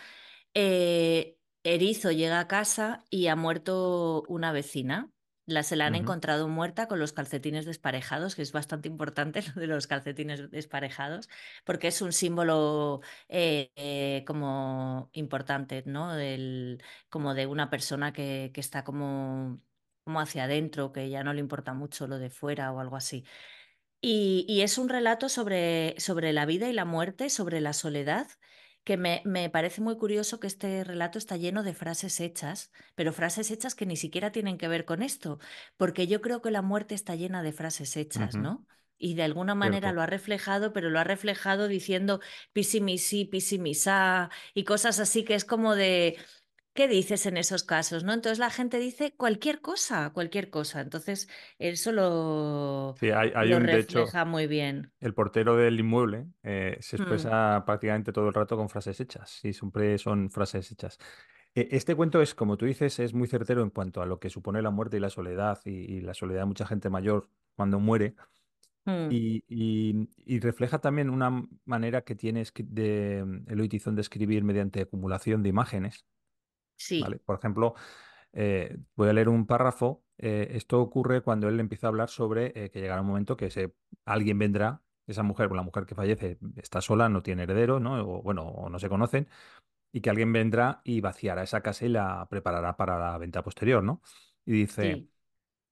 S2: eh, Erizo llega a casa y ha muerto una vecina. La se la han encontrado muerta con los calcetines desparejados, que es bastante importante lo de los calcetines desparejados, porque es un símbolo eh, eh, como importante, ¿no? Del, como de una persona que, que está como, como hacia adentro, que ya no le importa mucho lo de fuera o algo así. Y, y es un relato sobre, sobre la vida y la muerte, sobre la soledad que me, me, parece muy curioso que este relato está lleno de frases hechas, pero frases hechas que ni siquiera tienen que ver con esto, porque yo creo que la muerte está llena de frases hechas, ¿no? Y de alguna manera lo ha reflejado, pero lo ha reflejado diciendo pisimisi, pisimisa y cosas así que es como de, ¿qué dices en esos casos? ¿no? Entonces la gente dice cualquier cosa, cualquier cosa. Entonces eso lo, refleja muy bien.
S1: El portero del inmueble eh, se mm. expresa prácticamente todo el rato con frases hechas y siempre son frases hechas. E, este cuento es, como tú dices, es muy certero en cuanto a lo que supone la muerte y la soledad y, la soledad de mucha gente mayor cuando muere. Mm. Y, refleja también una manera que tienes de mm, Eloy Tizón de escribir mediante acumulación de imágenes.
S2: Sí.
S1: Por ejemplo, eh, voy a leer un párrafo. Eh, esto ocurre cuando él empieza a hablar sobre eh, que llegará un momento que se, alguien vendrá, esa mujer, la mujer que fallece, está sola, no tiene heredero, ¿no? O, bueno, o no se conocen, y que alguien vendrá y vaciará esa casa y la preparará para la venta posterior, ¿no? Y dice,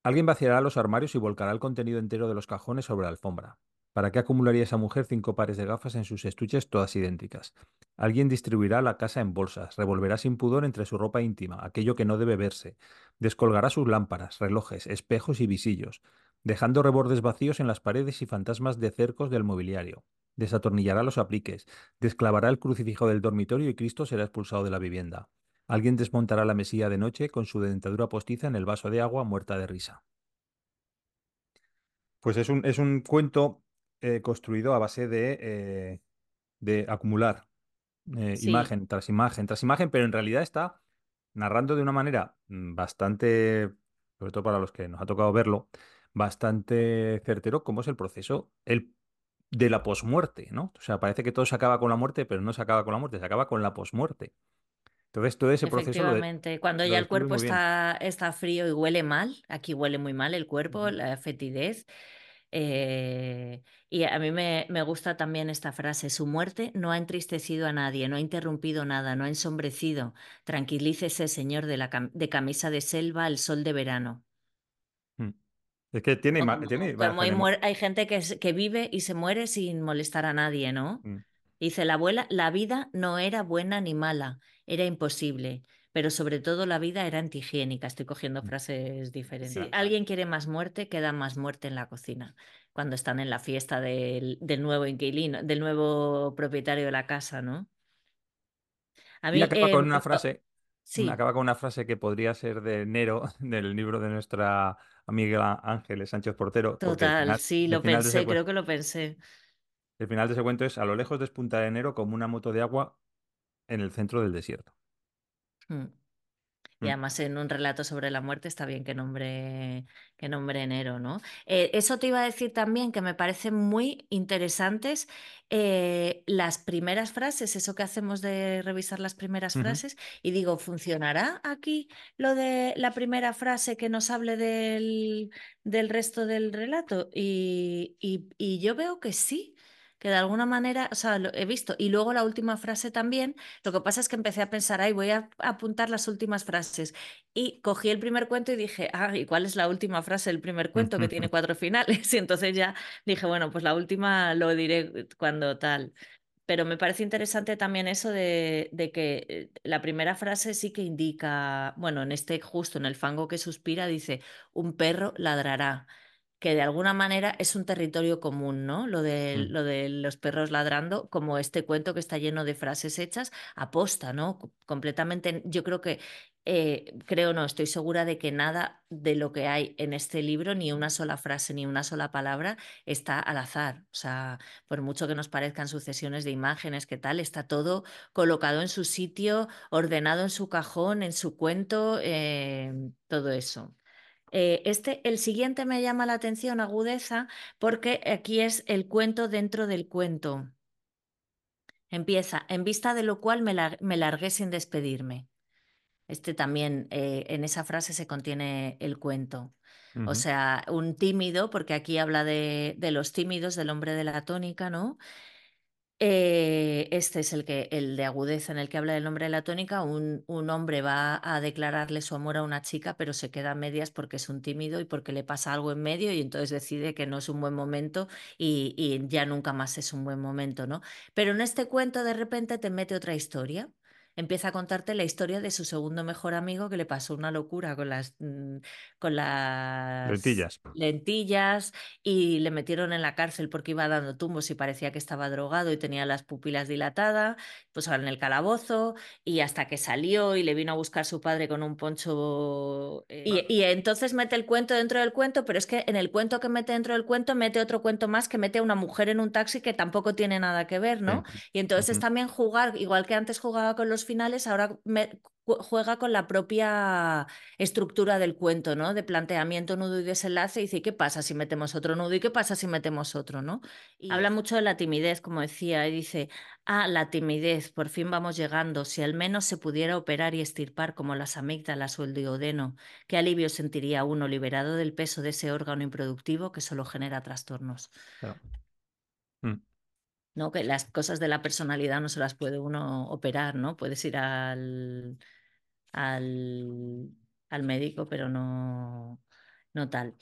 S1: alguien vaciará los armarios y volcará el contenido entero de los cajones sobre la alfombra. ¿Para qué acumularía esa mujer cinco pares de gafas en sus estuches todas idénticas? Alguien distribuirá la casa en bolsas, revolverá sin pudor entre su ropa íntima, aquello que no debe verse, descolgará sus lámparas, relojes, espejos y visillos, dejando rebordes vacíos en las paredes y fantasmas de cercos del mobiliario. Desatornillará los apliques, desclavará el crucifijo del dormitorio y Cristo será expulsado de la vivienda. Alguien desmontará la mesilla de noche con su dentadura postiza en el vaso de agua muerta de risa. Pues es un, es un cuento eh, construido a base de, eh, de acumular eh, imagen tras imagen tras imagen, pero en realidad está narrando de una manera mm, bastante, sobre todo para los que nos ha tocado verlo, bastante certero cómo es el proceso el, de la posmuerte, ¿no? O sea, parece que todo se acaba con la muerte, pero no se acaba con la muerte, se acaba con la posmuerte. Entonces, todo ese proceso
S2: Efectivamente, cuando ya el cuerpo está, está frío y huele mal, aquí huele muy mal el cuerpo, la fetidez. Eh, y a mí me, me gusta también esta frase, su muerte no ha entristecido a nadie, no ha interrumpido nada, no ha ensombrecido. Tranquilícese, señor de, la cam- de camisa de selva, el sol de verano.
S1: Mm. Es que tiene,
S2: O
S1: ima-
S2: Como,
S1: tiene
S2: como hay, gente que, es- que vive y se muere sin molestar a nadie, ¿no?
S1: Mm.
S2: Dice la abuela, la vida no era buena ni mala, era imposible, pero sobre todo la vida era antihigiénica. Estoy cogiendo
S1: Mm.
S2: frases diferentes. Si alguien quiere más muerte, queda más muerte en la cocina, cuando están en la fiesta del, del nuevo inquilino, del nuevo propietario de la casa, ¿no? A
S1: Y
S2: mí,
S1: acaba con
S2: eh,
S1: una frase,
S2: sí,
S1: acaba con una frase que podría ser de Nero, del libro de nuestra amiga Ángeles Sánchez Portero,
S2: total,
S1: final,
S2: sí, lo pensé, creo que lo pensé.
S1: el final de ese cuento es a lo lejos despunta de enero como una moto de agua en el centro del desierto.
S2: Mm. Y
S1: Mm,
S2: además en un relato sobre la muerte está bien que nombre, que nombre enero, ¿no? Eh, eso te iba a decir también que me parecen muy interesantes eh, las primeras frases, eso que hacemos de revisar las primeras frases, y digo, ¿funcionará aquí lo de la primera frase que nos hable del, del resto del relato? Y, y- y yo veo que sí. Que de alguna manera, o sea, lo he visto. Y luego la última frase también, lo que pasa es que empecé a pensar, ay, voy a apuntar las últimas frases. Y cogí el primer cuento y dije, ah, ¿y cuál es la última frase del primer cuento que tiene cuatro finales? Y entonces ya dije, bueno, pues la última lo diré cuando tal. Pero me parece interesante también eso de, de que eh, la primera frase sí que indica, bueno, en este justo en el fango que suspira dice, un perro ladrará que de alguna manera es un territorio común, ¿no? Lo de,
S1: mm,
S2: lo de los perros ladrando, como este cuento que está lleno de frases hechas, aposta, ¿no? Completamente, yo creo que, eh, creo no, estoy segura de que nada de lo que hay en este libro, ni una sola frase, ni una sola palabra, está al azar. O sea, por mucho que nos parezcan sucesiones de imágenes, que tal, está todo colocado en su sitio, ordenado en su cajón, en su cuento, eh, todo eso. Eh, este, el siguiente me llama la atención, agudeza, porque aquí es el cuento dentro del cuento. Empieza, en vista de lo cual me, lar- me largué sin despedirme. Este también, eh, en esa frase se contiene el cuento. O sea, un tímido, porque aquí habla de, de los tímidos, del hombre de la tónica, ¿no? Eh, este es el que, el de agudeza en el que habla del nombre de la tónica. Un, un hombre va a declararle su amor a una chica, pero se queda a medias porque es un tímido y porque le pasa algo en medio y entonces decide que no es un buen momento y, y ya nunca más es un buen momento, ¿no? Pero en este cuento de repente te mete otra historia. Empieza a contarte la historia de su segundo mejor amigo que le pasó una locura con las, mm, con las
S1: Lentillas.
S2: lentillas y le metieron en la cárcel porque iba dando tumbos y parecía que estaba drogado y tenía las pupilas dilatadas, pues ahora en el calabozo y hasta que salió y le vino a buscar su padre con un poncho eh, y, y entonces mete el cuento dentro del cuento, pero es que en el cuento que mete dentro del cuento mete otro cuento más que mete a una mujer en un taxi que tampoco tiene nada que ver. ¿no? Y entonces es
S1: Ujú,
S2: también jugar, igual que antes jugaba con los finales, ahora me- ju- juega con la propia estructura del cuento, ¿no? De planteamiento, nudo y desenlace, y dice, ¿qué pasa si metemos otro nudo y qué pasa si metemos otro, ¿no? Y habla mucho de la timidez, como decía, y dice, ah, la timidez, por fin vamos llegando, si al menos se pudiera operar y estirpar como las amígdalas o el duodeno, qué alivio sentiría uno liberado del peso de ese órgano improductivo que solo genera trastornos.
S1: claro. Mm.
S2: ¿No? Que las cosas de la personalidad no se las puede uno operar, ¿no? Puedes ir al, al, al médico, pero no, no tal.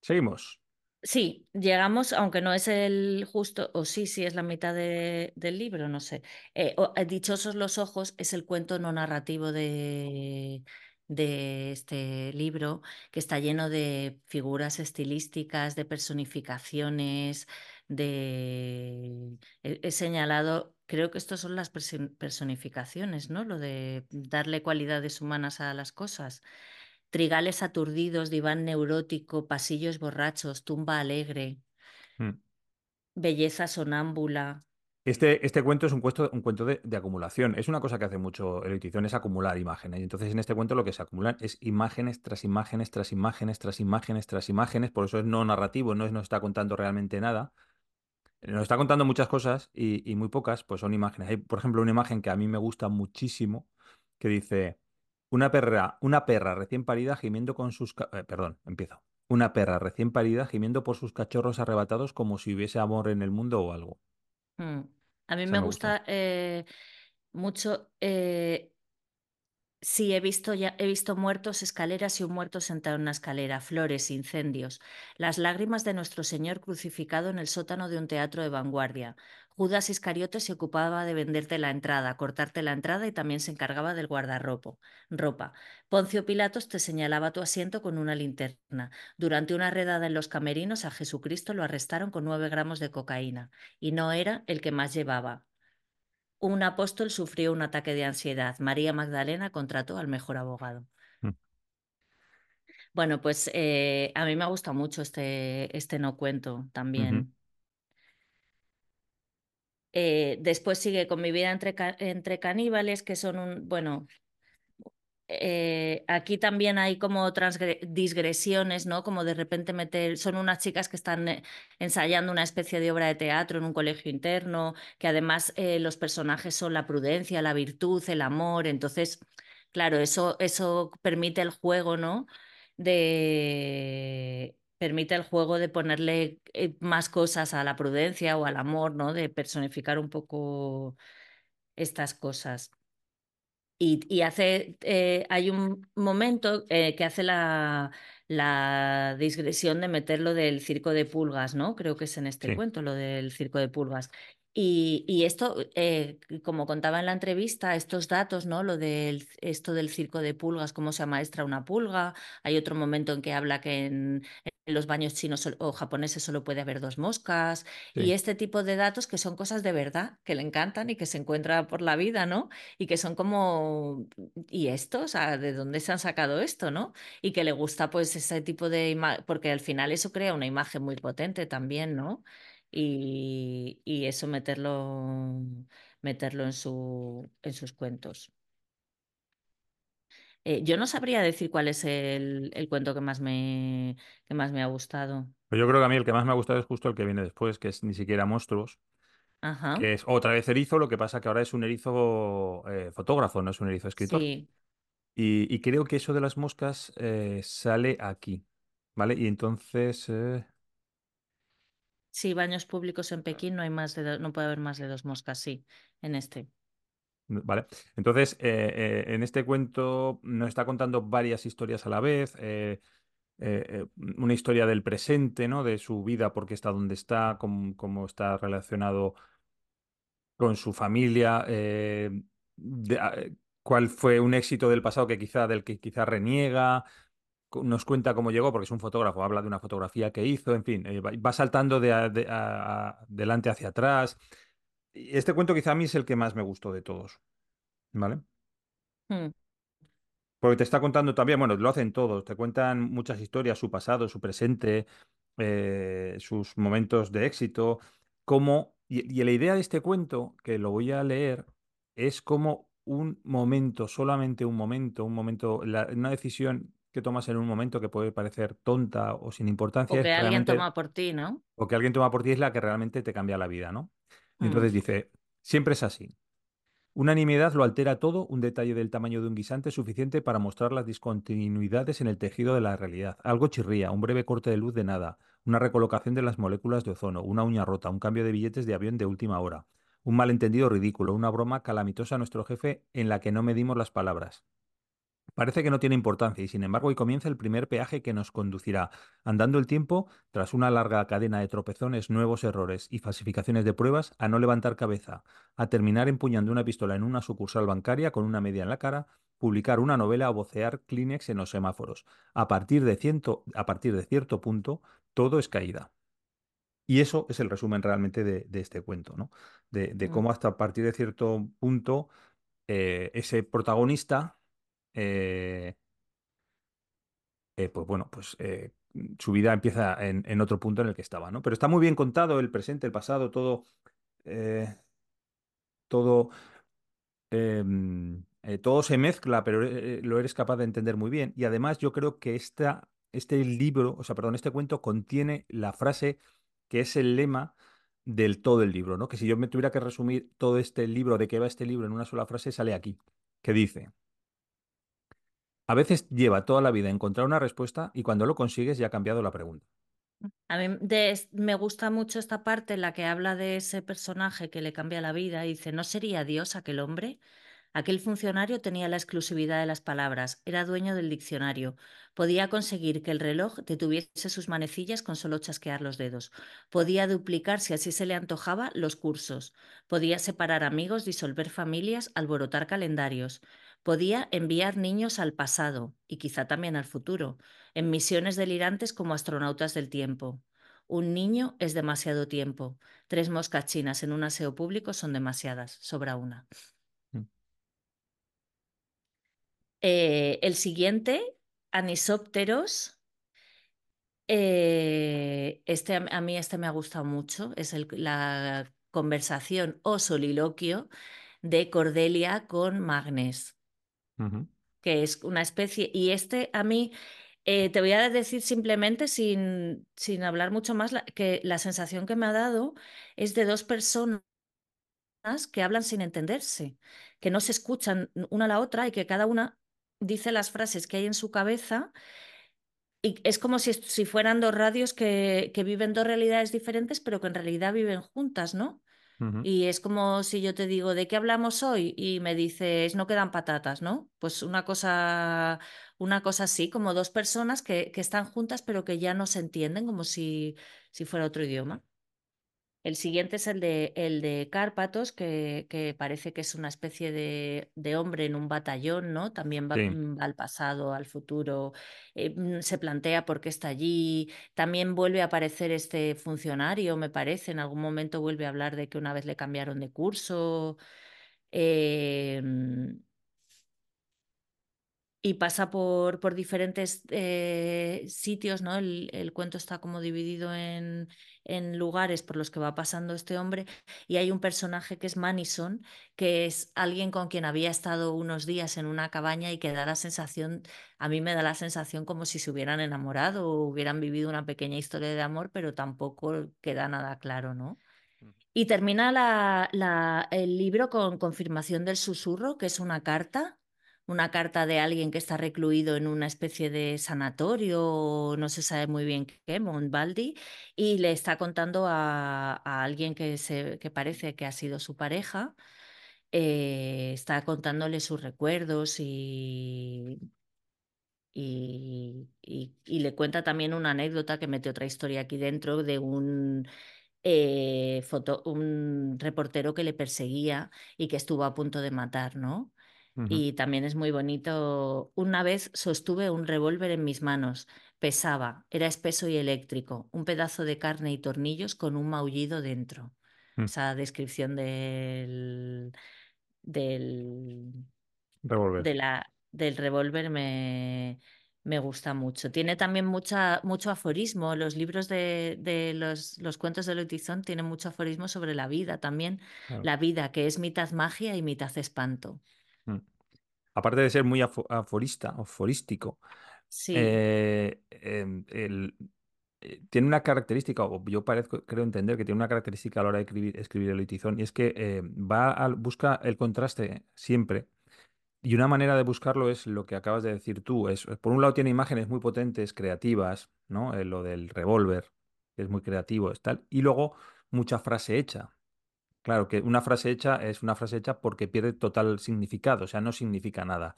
S1: Seguimos.
S2: Sí, llegamos, aunque no es el justo, o sí, sí es la mitad de- del libro, no sé. Eh, o- eh, Dichosos los ojos es el cuento no narrativo de, de este libro, que está lleno de figuras estilísticas, de personificaciones, de... He, he señalado, creo que estas son las personificaciones, ¿no? Lo de darle cualidades humanas a las cosas. Trigales aturdidos, diván neurótico, pasillos borrachos, tumba alegre,
S1: Mm.
S2: belleza sonámbula.
S1: Este, este cuento es un cuento, un cuento de, de acumulación. Es una cosa que hace mucho el edición, es acumular imágenes. Y entonces en este cuento lo que se acumulan es imágenes tras imágenes, tras imágenes, tras imágenes, tras imágenes. Por eso es no narrativo, no es, no está contando realmente nada. Nos está contando muchas cosas y, y muy pocas, pues son imágenes. Hay, por ejemplo, una imagen que a mí me gusta muchísimo, que dice, una perra, una perra recién parida gimiendo con sus... eh, perdón, empiezo. Una perra recién parida gimiendo por sus cachorros arrebatados como si hubiese amor en el mundo o algo.
S2: Mm. A mí me gusta eh, mucho. eh, Sí, he visto ya, he visto muertos, escaleras y un muerto sentado en una escalera, flores, incendios, las lágrimas de nuestro Señor crucificado en el sótano de un teatro de vanguardia. Judas Iscariote se ocupaba de venderte la entrada, cortarte la entrada y también se encargaba del guardarropa. Ropa. Poncio Pilatos te señalaba tu asiento con una linterna. Durante una redada en los camerinos a Jesucristo lo arrestaron con nueve gramos de cocaína y no era el que más llevaba. Un apóstol sufrió un ataque de ansiedad. María Magdalena contrató al mejor abogado.
S1: Mm.
S2: Bueno, pues eh, a mí me gusta mucho este, este no cuento también. Eh, después sigue con mi vida entre, entre caníbales, que son un, bueno, eh, aquí también hay como digresiones, ¿no? Como de repente meter, son unas chicas que están eh, ensayando una especie de obra de teatro en un colegio interno, que además eh, los personajes son la prudencia, la virtud, el amor, entonces, claro, eso, eso permite el juego, ¿no? De... permite el juego de ponerle más cosas a la prudencia o al amor, ¿no? De personificar un poco estas cosas. Y, y hace, eh, hay un momento eh, que hace la, la digresión de meter lo del circo de pulgas, ¿no? Creo que es en este
S1: Sí,
S2: cuento, lo del circo de pulgas. Y, y esto, eh, como contaba en la entrevista, estos datos, ¿no? Lo del, esto del circo de pulgas, cómo se amaestra una pulga. Hay otro momento en que habla que en, en los baños chinos o japoneses solo puede haber dos moscas. Y este tipo de datos que son cosas de verdad, que le encantan y que se encuentra por la vida, ¿no? y que son como, ¿y esto? O sea, ¿de dónde se han sacado esto, no? Y que le gusta pues ese tipo de imagen, porque al final eso crea una imagen muy potente también, ¿no? Y, y eso meterlo, meterlo en su, en sus cuentos. Eh, yo no sabría decir cuál es el, el cuento que más me, que más me ha gustado.
S1: Pero yo creo que a mí el que más me ha gustado es justo el que viene después, que es Ni siquiera monstruos,
S2: Ajá,
S1: que es otra vez erizo, lo que pasa que ahora es un erizo eh, fotógrafo, no es un erizo escritor.
S2: sí,
S1: Y, y creo que eso de las moscas eh, sale aquí, ¿vale? Y entonces,
S2: sí, baños públicos en Pekín no hay más de, do- no puede haber más de dos moscas, sí, en este.
S1: ¿Vale? Entonces, eh, eh, en este cuento nos está contando varias historias a la vez. eh, una historia del presente, ¿no? De su vida, por qué está donde está, cómo, cómo está relacionado con su familia, de- a- eh, cuál fue un éxito del pasado que quizá, del que quizá reniega, nos cuenta cómo llegó, porque es un fotógrafo, habla de una fotografía que hizo, en fin, va, saltando de, a- de a- a- delante hacia atrás. Este cuento quizá a mí es el que más me gustó de todos, ¿vale?
S2: Mm.
S1: Porque te está contando también, bueno, lo hacen todos, te cuentan muchas historias, su pasado, su presente, eh, sus momentos de éxito, cómo, y, y la idea de este cuento, que lo voy a leer, es como un momento, solamente un momento, un momento, la- una decisión que tomas en un momento que puede parecer tonta o sin
S2: O
S1: importancia,
S2: que
S1: es
S2: alguien toma por ti, ¿no?
S1: o que alguien toma por ti es la que realmente te cambia la vida, ¿no? Y
S2: Mm.
S1: entonces dice, siempre es así. Una nimiedad lo altera todo, un detalle del tamaño de un guisante es suficiente para mostrar las discontinuidades en el tejido de la realidad. Algo chirría, un breve corte de luz de nada, una recolocación de las moléculas de ozono, una uña rota, un cambio de billetes de avión de última hora, un malentendido ridículo, una broma calamitosa a nuestro jefe en la que no medimos las palabras. Parece que no tiene importancia y sin embargo hoy comienza el primer peaje que nos conducirá, andando el tiempo, tras una larga cadena de tropezones, nuevos errores y falsificaciones de pruebas, a no levantar cabeza, a terminar empuñando una pistola en una sucursal bancaria con una media en la cara, publicar una novela o vocear Kleenex en los semáforos. A partir de, ciento- a partir de cierto punto, todo es caída. Y eso es el resumen realmente de, de este cuento, ¿no? De, de
S2: Mm.
S1: cómo hasta a partir de cierto punto eh, ese protagonista... eh, eh, pues bueno, pues eh, su vida empieza en, en otro punto en el que estaba, ¿no? Pero está muy bien contado el presente, el pasado, todo. todo, em, todo se mezcla, pero lo eres capaz de entender muy bien. Y además yo creo que esta, este libro, o sea, perdón, este cuento contiene la frase que es el lema del todo el libro, ¿no? Que si yo me tuviera que resumir todo este libro, de qué va este libro en una sola frase, sale aquí, que dice, a veces lleva toda la vida encontrar una respuesta y cuando lo consigues ya ha cambiado la pregunta.
S2: A mí me gusta mucho esta parte en la que habla de ese personaje que le cambia la vida y dice, ¿no sería Dios aquel hombre? Aquel funcionario tenía la exclusividad de las palabras, era dueño del diccionario, podía conseguir que el reloj detuviese sus manecillas con solo chasquear los dedos, podía duplicar si así se le antojaba los cursos, podía separar amigos, disolver familias, alborotar calendarios, podía enviar niños al pasado y quizá también al futuro, en misiones delirantes como astronautas del tiempo. Un niño es demasiado tiempo. Tres moscas chinas en un aseo público son demasiadas. Sobra una.
S1: Mm.
S2: Eh, el siguiente, Anisópteros. Eh, este, a mí este me ha gustado mucho. Es el- la conversación o soliloquio de Cordelia con Magnes, Que es una especie. Y este a mí eh, te voy a decir simplemente, sin, sin hablar mucho más, que la sensación que me ha dado es de dos personas que hablan sin entenderse, que no se escuchan una a la otra y que cada una dice las frases que hay en su cabeza y es como si, si fueran dos radios que, que viven dos realidades diferentes, pero que en realidad viven juntas, ¿no? Y es como si yo te digo, ¿de qué hablamos hoy? Y me dices, no quedan patatas, ¿no? Pues una cosa, una cosa así, como dos personas que, que están juntas, pero que ya no se entienden, como si, si fuera otro idioma. El siguiente es el de, el de Cárpatos, que, que parece que es una especie de, de hombre en un batallón, ¿no? También va,
S1: Sí.
S2: mm, va al pasado, al futuro, eh, mm, se plantea por qué está allí. También vuelve a aparecer este funcionario, me parece, en algún momento vuelve a hablar de que una vez le cambiaron de curso. Eh, y pasa por, por diferentes eh, sitios, ¿no? El, el cuento está como dividido en, en lugares por los que va pasando este hombre y hay un personaje que es Manison, que es alguien con quien había estado unos días en una cabaña y que da la sensación, a mí me da la sensación como si se hubieran enamorado o hubieran vivido una pequeña historia de amor, pero tampoco queda nada claro, ¿no? Y termina la- la- el libro con confirmación del susurro, que es una carta, una carta de alguien que está recluido en una especie de sanatorio, no se sabe muy bien qué, Monbaldi, y le está contando a, alguien que, se, que parece que ha sido su pareja, eh, está contándole sus recuerdos y- y le cuenta también una anécdota que mete otra historia aquí dentro de un eh, foto- un reportero que le perseguía y que estuvo a punto de matar, ¿no? Y también es muy bonito. Una vez sostuve un revólver en mis manos. Pesaba, era espeso y eléctrico, un pedazo de carne y tornillos con un maullido dentro.
S1: mm.
S2: Esa descripción del, del,
S1: Revolver.
S2: de la, del revólver me, me gusta mucho. Tiene también mucha, mucho aforismo. Los libros de, de los, los cuentos de Lotizón tienen mucho aforismo sobre la vida también.
S1: Claro.
S2: La vida, que es mitad magia y mitad espanto.
S1: Aparte de ser muy afo- aforista, aforístico,
S2: Sí,
S1: eh, em, el- eh, tiene una característica, o yo parezco, creo entender que tiene una característica a la hora de escribir, escribir el Loitizón, y es que eh, va al- busca el contraste siempre. Y una manera de buscarlo es lo que acabas de decir tú. Es, por un lado tiene imágenes muy potentes, creativas, ¿no? Lo del revólver, que es muy creativo, es tal. Y luego mucha frase hecha. Claro, que una frase hecha es una frase hecha porque pierde total significado, o sea, no significa nada.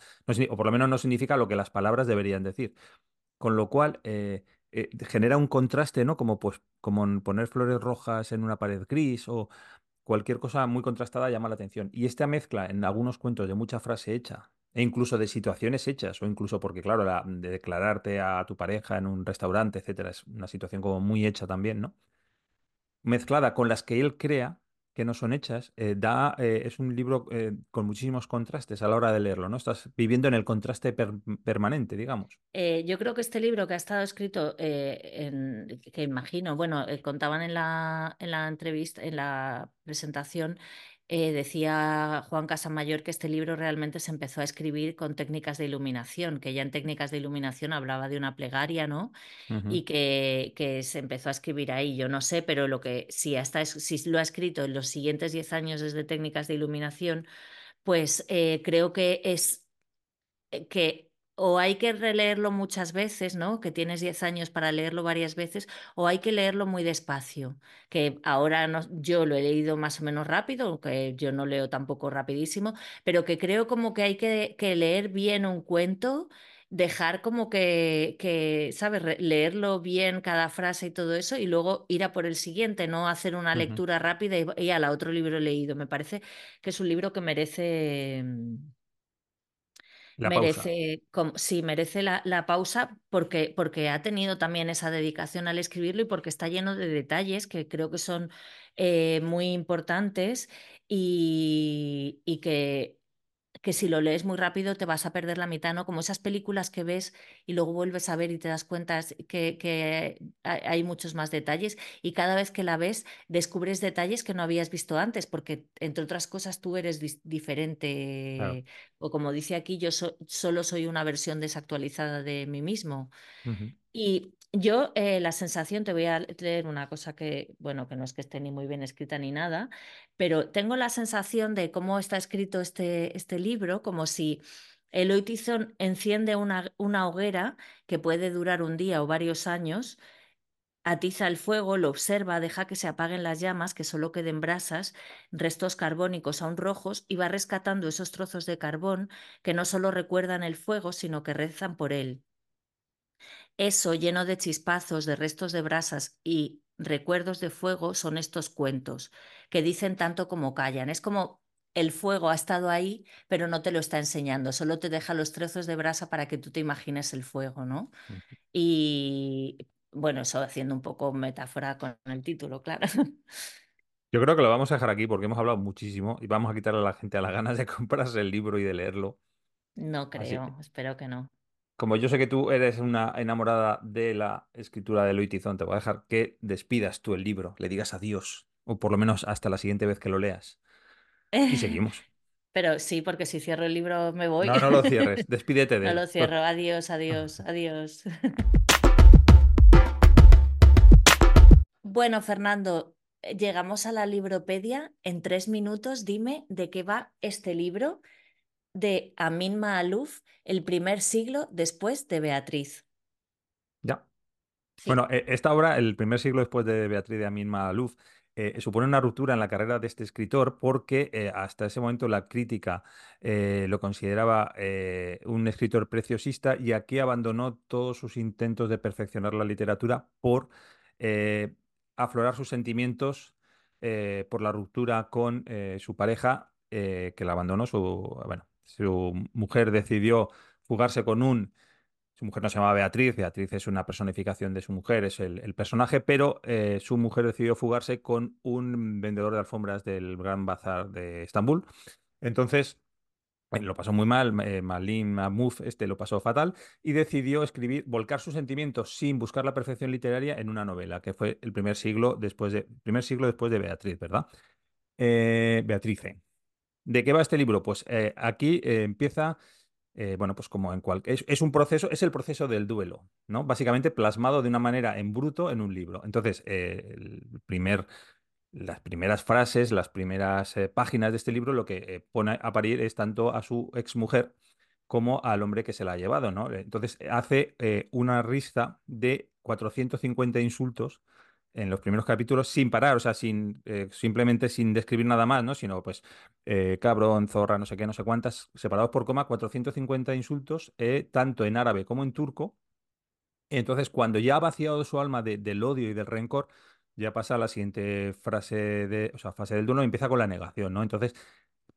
S1: O por lo menos no significa lo que las palabras deberían decir. Con lo cual, eh, eh, genera un contraste, ¿no? Como, pues, como poner flores rojas en una pared gris o cualquier cosa muy contrastada llama la atención. Y esta mezcla en algunos cuentos de mucha frase hecha e incluso de situaciones hechas o incluso porque, claro, la- de declararte a tu pareja en un restaurante, etcétera, es una situación como muy hecha también, ¿no? Mezclada con las que él crea que no son hechas, eh, da, eh, es un libro eh, con muchísimos contrastes a la hora de leerlo, ¿no? Estás viviendo en el contraste per- permanente, digamos.
S2: Yo creo que este libro que ha estado escrito, en- que imagino, bueno, contaban en la, en la entrevista, en la presentación, eh, decía Juan Casamayor que este libro realmente se empezó a escribir con técnicas de iluminación, que ya en técnicas de iluminación hablaba de una plegaria, ¿no? Y que, que se empezó a escribir ahí. Yo no sé, pero lo que si hasta es- si lo ha escrito en los siguientes 10 años desde técnicas de iluminación, pues eh, creo que es eh, que o hay que releerlo muchas veces, ¿no? Que tienes 10 años para leerlo varias veces, o hay que leerlo muy despacio, que ahora no, yo lo he leído más o menos rápido, aunque yo no leo tampoco rapidísimo, pero que creo como que hay que, que leer bien un cuento, dejar como que, que ¿sabes? Leerlo bien cada frase y todo eso, y luego ir a por el siguiente, no hacer una lectura rápida y, y a la otro libro leído. Me parece que es un libro que merece... Merece, como, sí, merece la, la pausa porque, porque ha tenido también esa dedicación al escribirlo y porque está lleno de detalles que creo que son eh, muy importantes y, y que que si lo lees muy rápido te vas a perder la mitad, ¿no? Como esas películas que ves y luego vuelves a ver y te das cuenta que, que hay muchos más detalles y cada vez que la ves descubres detalles que no habías visto antes, porque entre otras cosas tú eres
S1: Claro.
S2: diferente o como dice aquí, yo so- solo soy una versión desactualizada de mí mismo. Y yo eh, la sensación, te voy a leer una cosa que, bueno, que no es que esté ni muy bien escrita ni nada, pero tengo la sensación de cómo está escrito este, este libro, como si Eloy Tizón enciende una, una hoguera que puede durar un día o varios años, atiza el fuego, lo observa, deja que se apaguen las llamas, que solo queden brasas, restos carbónicos aún rojos, y va rescatando esos trozos de carbón que no solo recuerdan el fuego, sino que rezan por él. Eso lleno de chispazos, de restos de brasas y recuerdos de fuego son estos cuentos, que dicen tanto como callan. Es como el fuego ha estado ahí, pero no te lo está enseñando, solo te deja los trozos de brasa para que tú te imagines el fuego, ¿no? Y bueno, eso haciendo un poco metáfora con el título, claro.
S1: Yo creo que lo vamos a dejar aquí porque hemos hablado muchísimo y vamos a quitarle a la gente a las ganas de comprarse el libro y de leerlo.
S2: No
S1: Así,
S2: creo, espero que no.
S1: Como yo sé que tú eres una enamorada de la escritura de Eloy Tizón, te voy a dejar que despidas tú el libro, le digas adiós, o por lo menos hasta la siguiente vez que lo leas. Y seguimos.
S2: Pero sí, porque si cierro el libro me voy.
S1: No, no lo cierres, despídete de
S2: No
S1: él.
S2: lo cierro. Adiós, adiós, adiós. Bueno, Fernando, llegamos a la libropedia. En tres minutos, dime de qué va este libro de Amin Maalouf, El primer siglo después de Beatriz.
S1: Ya.
S2: Sí.
S1: Bueno, e- esta obra, el primer siglo después de Beatriz de Amin Maalouf, eh, supone una ruptura en la carrera de este escritor porque eh, hasta ese momento la crítica eh, lo consideraba un escritor preciosista y aquí abandonó todos sus intentos de perfeccionar la literatura por aflorar sus sentimientos por la ruptura con su pareja que la abandonó. Su, bueno, su mujer decidió fugarse con un su mujer no se llamaba Beatriz, Beatriz es una personificación de su mujer, es el, personaje, pero eh, su mujer decidió fugarse con un vendedor de alfombras del Gran Bazar de Estambul. Entonces, eh, lo pasó muy mal, eh, Malim Mahmoud este lo pasó fatal y decidió escribir, volcar sus sentimientos sin buscar la perfección literaria en una novela, que fue el primer siglo después de, primer siglo después de Beatriz, ¿verdad? Beatrice. ¿De qué va este libro? Pues eh, aquí eh, empieza eh, bueno, pues como en cualquier... Es, un proceso, es el proceso del duelo, ¿no? Básicamente plasmado de una manera en bruto en un libro. Entonces, el primer, las primeras frases, las primeras páginas de este libro, lo que pone a parir es tanto a su exmujer como al hombre que se la ha llevado, ¿no? Entonces, hace una lista de 450 insultos en los primeros capítulos sin parar, o sea, sin, eh, simplemente sin describir nada más, ¿no? Sino pues eh, cabrón, zorra, no sé qué, no sé cuántas, separados por coma, 450 insultos, eh, tanto en árabe como en turco. Entonces, cuando ya ha vaciado su alma de- del odio y del rencor, ya pasa a la siguiente frase de, o sea, fase del duelo y empieza con la negación, ¿no? Entonces,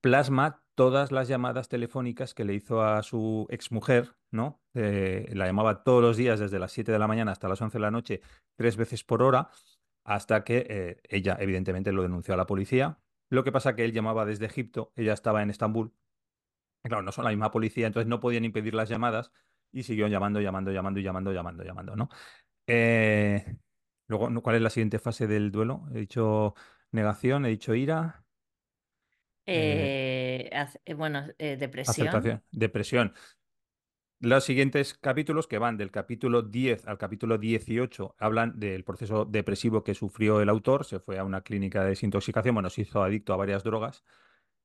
S1: plasma todas las llamadas telefónicas que le hizo a su exmujer, ¿no? Eh, la llamaba todos los días desde las 7 de la mañana hasta las 11 de la noche, tres veces por hora, hasta que eh, ella, evidentemente, lo denunció a la policía. Lo que pasa que él llamaba desde Egipto, ella estaba en Estambul. Claro, no son la misma policía, entonces no podían impedir las llamadas y siguió llamando, llamando, llamando, llamando, llamando, llamando, ¿no? Eh, luego. ¿cuál es la siguiente fase del duelo? He dicho negación, he dicho ira.
S2: Eh, bueno, depresión.
S1: Aceptación. Depresión. Los siguientes capítulos, que van del capítulo 10 al capítulo 18, hablan del proceso depresivo que sufrió el autor. Se fue a una clínica de desintoxicación, bueno, se hizo adicto a varias drogas.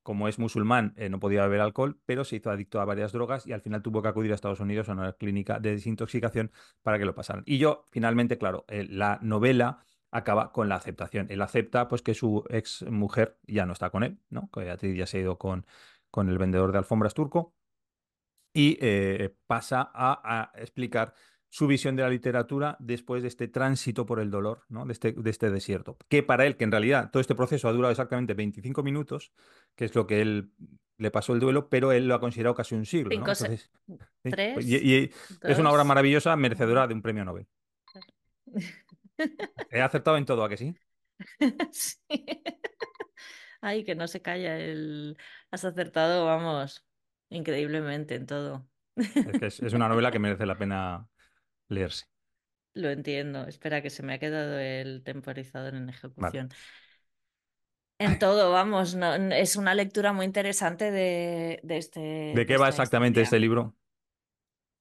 S1: Como es musulmán, eh, no podía beber alcohol, pero se hizo adicto a varias drogas y al final tuvo que acudir a Estados Unidos a una clínica de desintoxicación para que lo pasaran. Y yo, finalmente, claro, eh, la novela acaba con la aceptación. Él acepta pues que su ex mujer ya no está con él, ¿no? Que Beatriz ya se ha ido con, con el vendedor de alfombras turco y eh, pasa a, explicar su visión de la literatura después de este tránsito por el dolor, ¿no? de, este, de este desierto. Que para él, que en realidad todo este proceso ha durado exactamente 25 minutos, que es lo que él le pasó el duelo, pero él lo ha considerado casi un siglo. ¿no?
S2: tres,
S1: y, es una obra maravillosa, merecedora de un premio Nobel. He acertado en todo, ¿a que sí?
S2: sí. Ay, que no se calla el... Has acertado, vamos. Increíblemente en todo.
S1: Es que es, una novela que merece la pena leerse.
S2: Lo entiendo. Espera, que se me ha quedado el temporizador en ejecución. En todo, vamos, es una lectura muy interesante de, este.
S1: ¿De qué va exactamente este libro?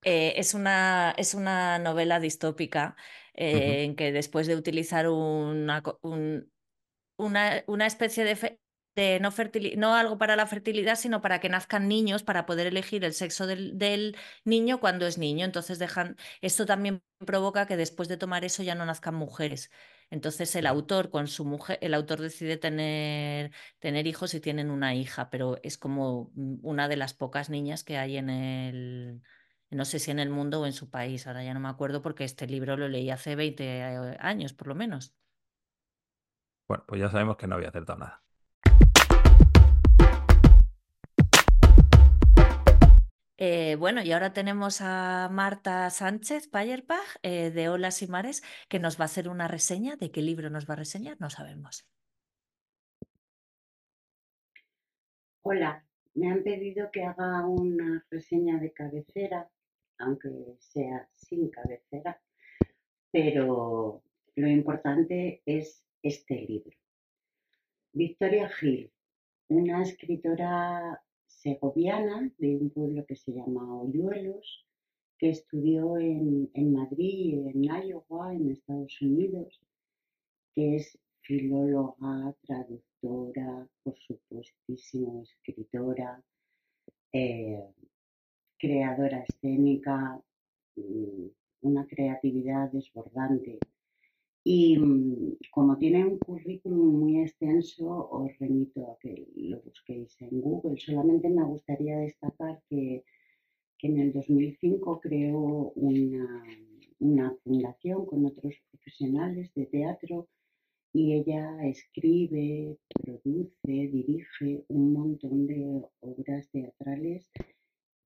S2: Eh, es, una, es una novela distópica eh, en que después de utilizar una, una, una especie de, de no, no algo para la fertilidad, sino para que nazcan niños, para poder elegir el sexo del, niño cuando es niño. Entonces dejan, esto también provoca que después de tomar eso ya no nazcan mujeres. Entonces el autor con su mujer, el autor decide tener, tener hijos y tienen una hija, pero es como mm, una de las pocas niñas que hay en el, no sé si en el mundo o en su país, ahora ya no me acuerdo porque este libro lo leí hace 20 eh, años por lo menos.
S1: Bueno, pues ya sabemos que no había acertado nada.
S2: Eh, bueno, y ahora tenemos a Marta Sánchez Payerpach eh, de Olas y Mares que nos va a hacer una reseña. ¿De qué libro nos va a reseñar? No sabemos.
S3: Hola, me han pedido que haga una reseña de cabecera, aunque sea sin cabecera, pero lo importante es este libro. Victoria Gil, una escritora segoviana de un pueblo que se llama Oyuelos, que estudió en, en Madrid, en Iowa, en Estados Unidos, que es filóloga, traductora, por supuestísimo escritora, eh, creadora escénica, mm, una creatividad desbordante. Y mm, como tiene un currículum muy extenso, os remito a que lo busquéis en Google. Solamente me gustaría destacar que, en el 2005 creó una, una fundación con otros profesionales de teatro y ella escribe, produce, dirige un montón de obras teatrales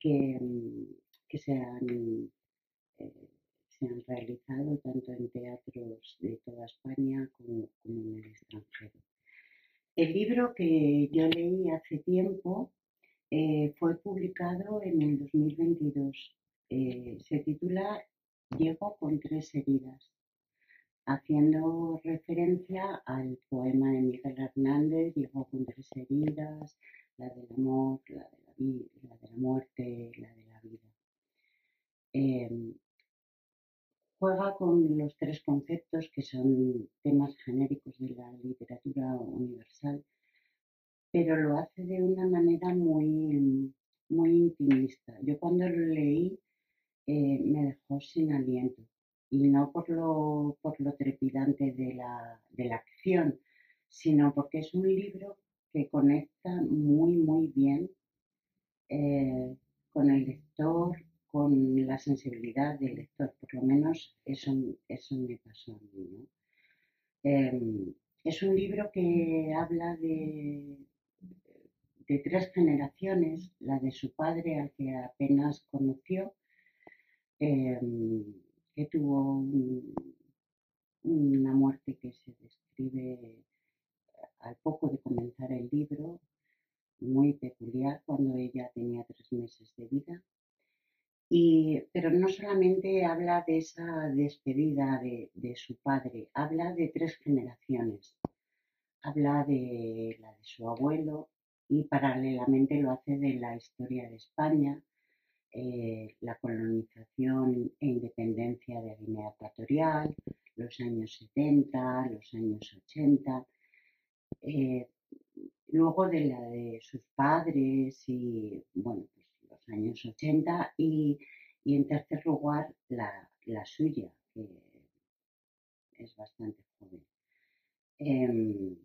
S3: que, mm, que se han eh, se han realizado tanto en teatros de toda España como, en el extranjero. El libro que yo leí hace tiempo eh, fue publicado en el 2022. Eh, se titula Llego con tres heridas, haciendo referencia al poema de Miguel Hernández, Llego con tres heridas, la del amor, la de la, de la muerte, la de la vida. Eh, juega con los tres conceptos que son temas genéricos de la literatura universal, pero lo hace de una manera muy, muy intimista. Yo cuando lo leí eh, me dejó sin aliento y no por lo, por lo trepidante de la, de la acción, sino porque es un libro que conecta muy, muy bien eh, con el lector, con la sensibilidad del lector, por lo menos eso, eso me pasó a mí. Em, es un libro que habla de, de tres generaciones, la de su padre al que apenas conoció, em, que tuvo una muerte que se describe al poco de comenzar el libro, muy peculiar, cuando ella tenía tres meses de vida pero no solamente habla de esa despedida de, su padre, habla de tres generaciones. Habla de la de su abuelo, y paralelamente lo hace de la historia de España, eh, la colonización e independencia de Guinea Ecuatorial, los años 70, los años 80, eh, luego de la de sus padres y, bueno, pues los años 80 y, en tercer lugar la, suya, que es bastante joven. Em,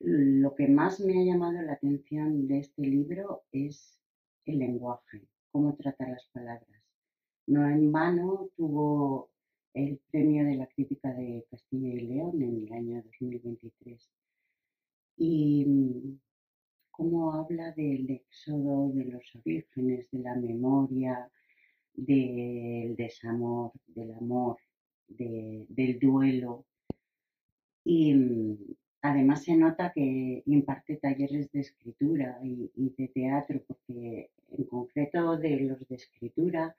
S3: lo que más me ha llamado la atención de este libro es el lenguaje, cómo trata las palabras. No en vano tuvo el premio de la crítica de Castilla y León en el año 2023. Y mm, cómo habla del éxodo, de los orígenes, de la memoria, del desamor, del amor, del duelo. Y, mm, Además se nota que imparte talleres de escritura y, de teatro, porque en concreto de los de escritura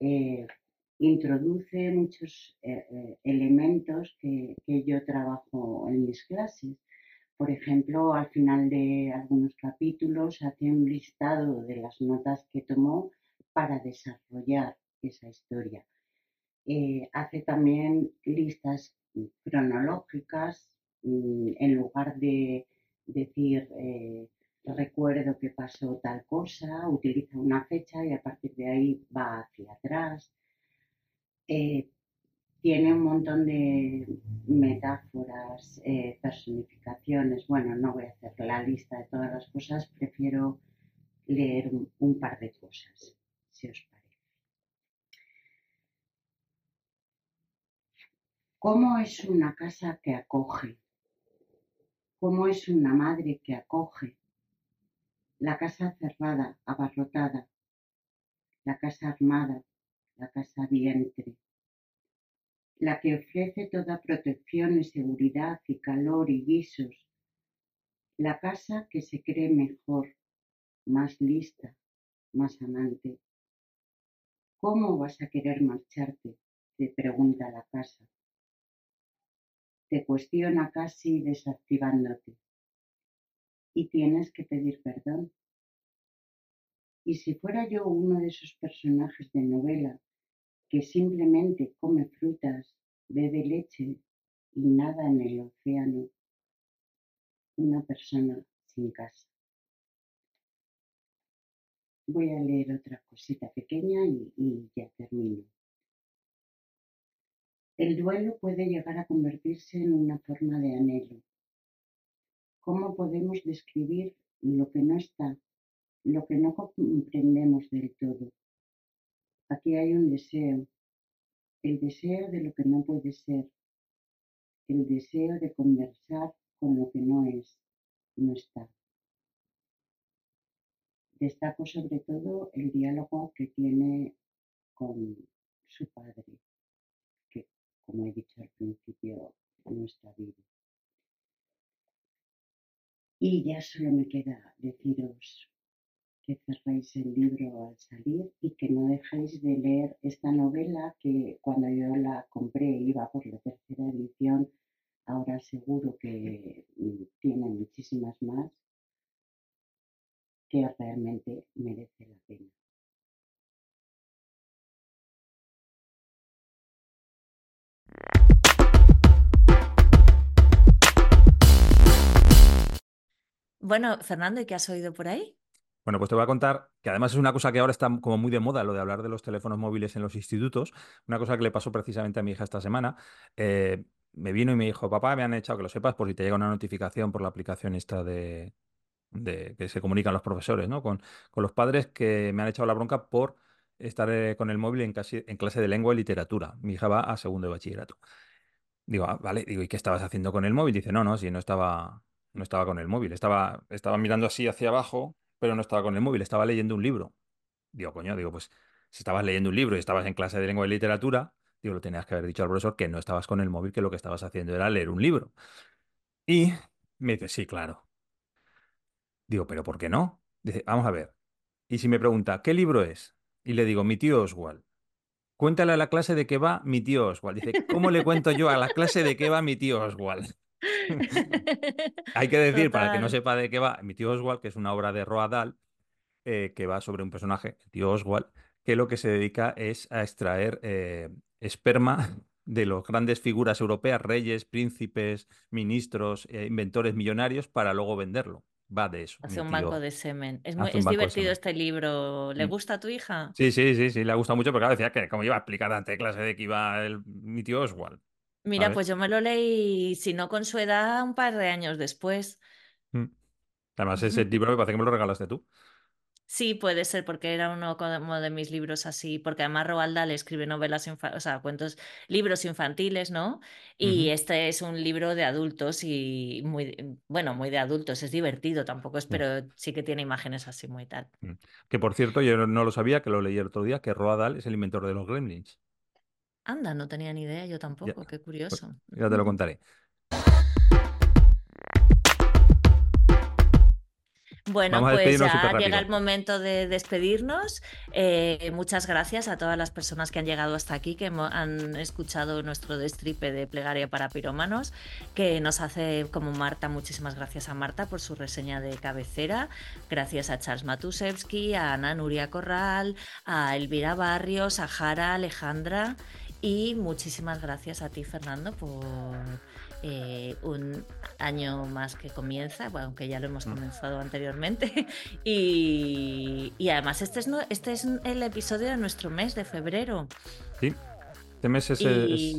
S3: eh, introduce muchos eh, eh, elementos que, yo trabajo en mis clases. Por ejemplo, al final de algunos capítulos hace un listado de las notas que tomó para desarrollar esa historia. hace también listas cronológicas Mm, en lugar de decir eh, recuerdo que pasó tal cosa, utiliza una fecha y a partir de ahí va hacia atrás. Eh, tiene un montón de metáforas, eh, personificaciones. Bueno, no voy a hacer la lista de todas las cosas, prefiero leer un par de cosas, si os parece. ¿Cómo es una casa que acoge? cómo es una madre que acoge la casa cerrada, abarrotada, la casa armada, la casa vientre, la que ofrece toda protección y seguridad y calor y guisos, la casa que se cree mejor, más lista, más amante. ¿Cómo vas a querer marcharte? te pregunta la casa te cuestiona casi desactivándote. Y tienes que pedir perdón. Y si fuera yo uno de esos personajes de novela que simplemente come frutas, bebe leche y nada en el océano, una persona sin casa. Voy a leer otra cosita pequeña y, y ya termino. El duelo puede llegar a convertirse en una forma de anhelo. ¿Cómo podemos describir lo que no está, lo que no comprendemos del todo? Aquí hay un deseo, el deseo de lo que no puede ser, el deseo de conversar con lo que no es, no está. Destaco sobre todo el diálogo que tiene con su padre como he dicho al principio, nuestra vida. Y ya solo me queda deciros que cerréis el libro al salir y que no dejéis de leer esta novela que cuando yo la compré iba por la tercera edición, ahora seguro que mm, tiene muchísimas más, que realmente merece la pena.
S2: Bueno, Fernando, ¿y qué has oído por ahí?
S1: Bueno, pues te voy a contar que además es una cosa que ahora está como muy de moda, lo de hablar de los teléfonos móviles en los institutos. Una cosa que le pasó precisamente a mi hija esta semana. Eh, me vino y me dijo, papá, me han echado, que lo sepas, por si te llega una notificación por la aplicación esta de, que se comunican los profesores, ¿no? Con, los padres que me han echado la bronca por estar eh, con el móvil en, casi, en clase de lengua y literatura. Mi hija va a segundo de bachillerato. Digo, ah, vale, digo, ¿y qué estabas haciendo con el móvil? Dice, no, no, si no estaba, no estaba con el móvil, estaba, estaba mirando así hacia abajo, pero no estaba con el móvil, estaba leyendo un libro. Digo, coño, digo, pues si estabas leyendo un libro y estabas en clase de lengua y literatura, digo, lo tenías que haber dicho al profesor que no estabas con el móvil, que lo que estabas haciendo era leer un libro. Y me dice, sí, claro. Digo, pero ¿por qué no? Dice, vamos a ver. Y si me pregunta, ¿qué libro es? Y le digo, mi tío Oswald. Cuéntale a la clase de qué va mi tío Oswald. Dice, ¿cómo le cuento yo a la clase de qué va mi tío Oswald? Hay que decir, para que no sepa de qué va, mi tío Oswald, que es una obra de Roald Dahl, eh, que va sobre un personaje, el tío Oswald, que lo que se dedica es a extraer eh, esperma de las grandes figuras europeas, reyes, príncipes, ministros, eh, inventores millonarios, para luego venderlo. Va de eso.
S2: Hace un
S1: tío.
S2: banco de semen. Es, muy, es divertido este libro. ¿Le
S1: Mm.
S2: gusta a tu hija?
S1: Sí, sí, sí, sí, le ha gustado mucho, porque claro, decía que como iba a explicar ante clase de que iba el, mi tío Oswald.
S2: Mira, pues yo me lo leí, si no con su edad, un par de años después.
S1: Mm. Además, ese libro me parece que me lo regalaste tú.
S2: Sí, puede ser, porque era uno como de mis libros así, porque además Roald Dahl escribe novelas, o sea, cuentos, libros infantiles, ¿no? Y este es un libro de adultos y muy, bueno, muy de adultos, es divertido, tampoco es,
S1: Mm.
S2: pero sí que tiene imágenes así muy tal.
S1: Que por cierto, yo no- no lo sabía, que lo leí el otro día, que Roald Dahl es el inventor de los gremlins.
S2: Anda, no tenía ni idea, yo
S1: Ya,
S2: tampoco, qué
S1: pues,
S2: curioso.
S1: ya te lo contaré.
S2: Bueno,
S1: Vamos a
S2: pues
S1: despedirnos
S2: ya llega el momento de despedirnos. Eh, muchas gracias a todas las personas que han llegado hasta aquí, que hemo- han escuchado nuestro destripe de plegaria para pirómanos, que nos hace como Marta, muchísimas gracias a Marta por su reseña de cabecera, gracias a Charles Matusevsky, a Ana Nuria Corral, a Elvira Barrios, a Jara, Alejandra y muchísimas gracias a ti, Fernando, por eh, un año más que comienza, bueno, aunque ya lo hemos
S1: Mm.
S2: comenzado anteriormente. Y, y además este es, este es el episodio de nuestro mes de febrero.
S1: Sí, este mes es, es-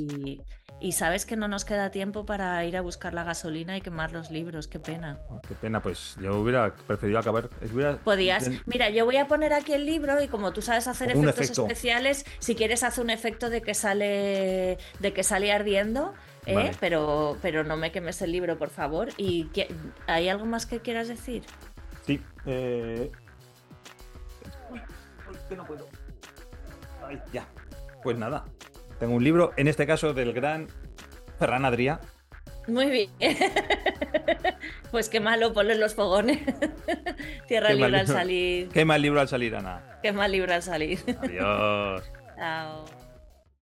S2: Y, sabes que no nos queda tiempo para ir a buscar la gasolina y quemar los libros, qué pena.
S1: oh, qué pena, pues yo hubiera preferido acabar. hubiera-
S2: Podías, mira, yo voy a poner aquí el libro y como tú sabes hacer
S1: Un
S2: efectos
S1: efecto.
S2: especiales, si quieres hacer un efecto de que sale de que sale ardiendo, ¿eh?
S1: Vale.
S2: pero pero no me quemes el libro, por favor. Y hay algo más que quieras decir?
S1: Sí, eh... uy, uy, que no puedo. Ay, ya. Pues nada, tengo un libro, en este caso del gran Ferran Adrià.
S2: Muy bien. pues qué malo, ponle los fogones. Tierra
S1: Qué mal
S2: libre al
S1: libro.
S2: salir.
S1: Qué mal libro al salir, Ana.
S2: Qué mal libro al salir.
S1: Adiós.
S2: Chao.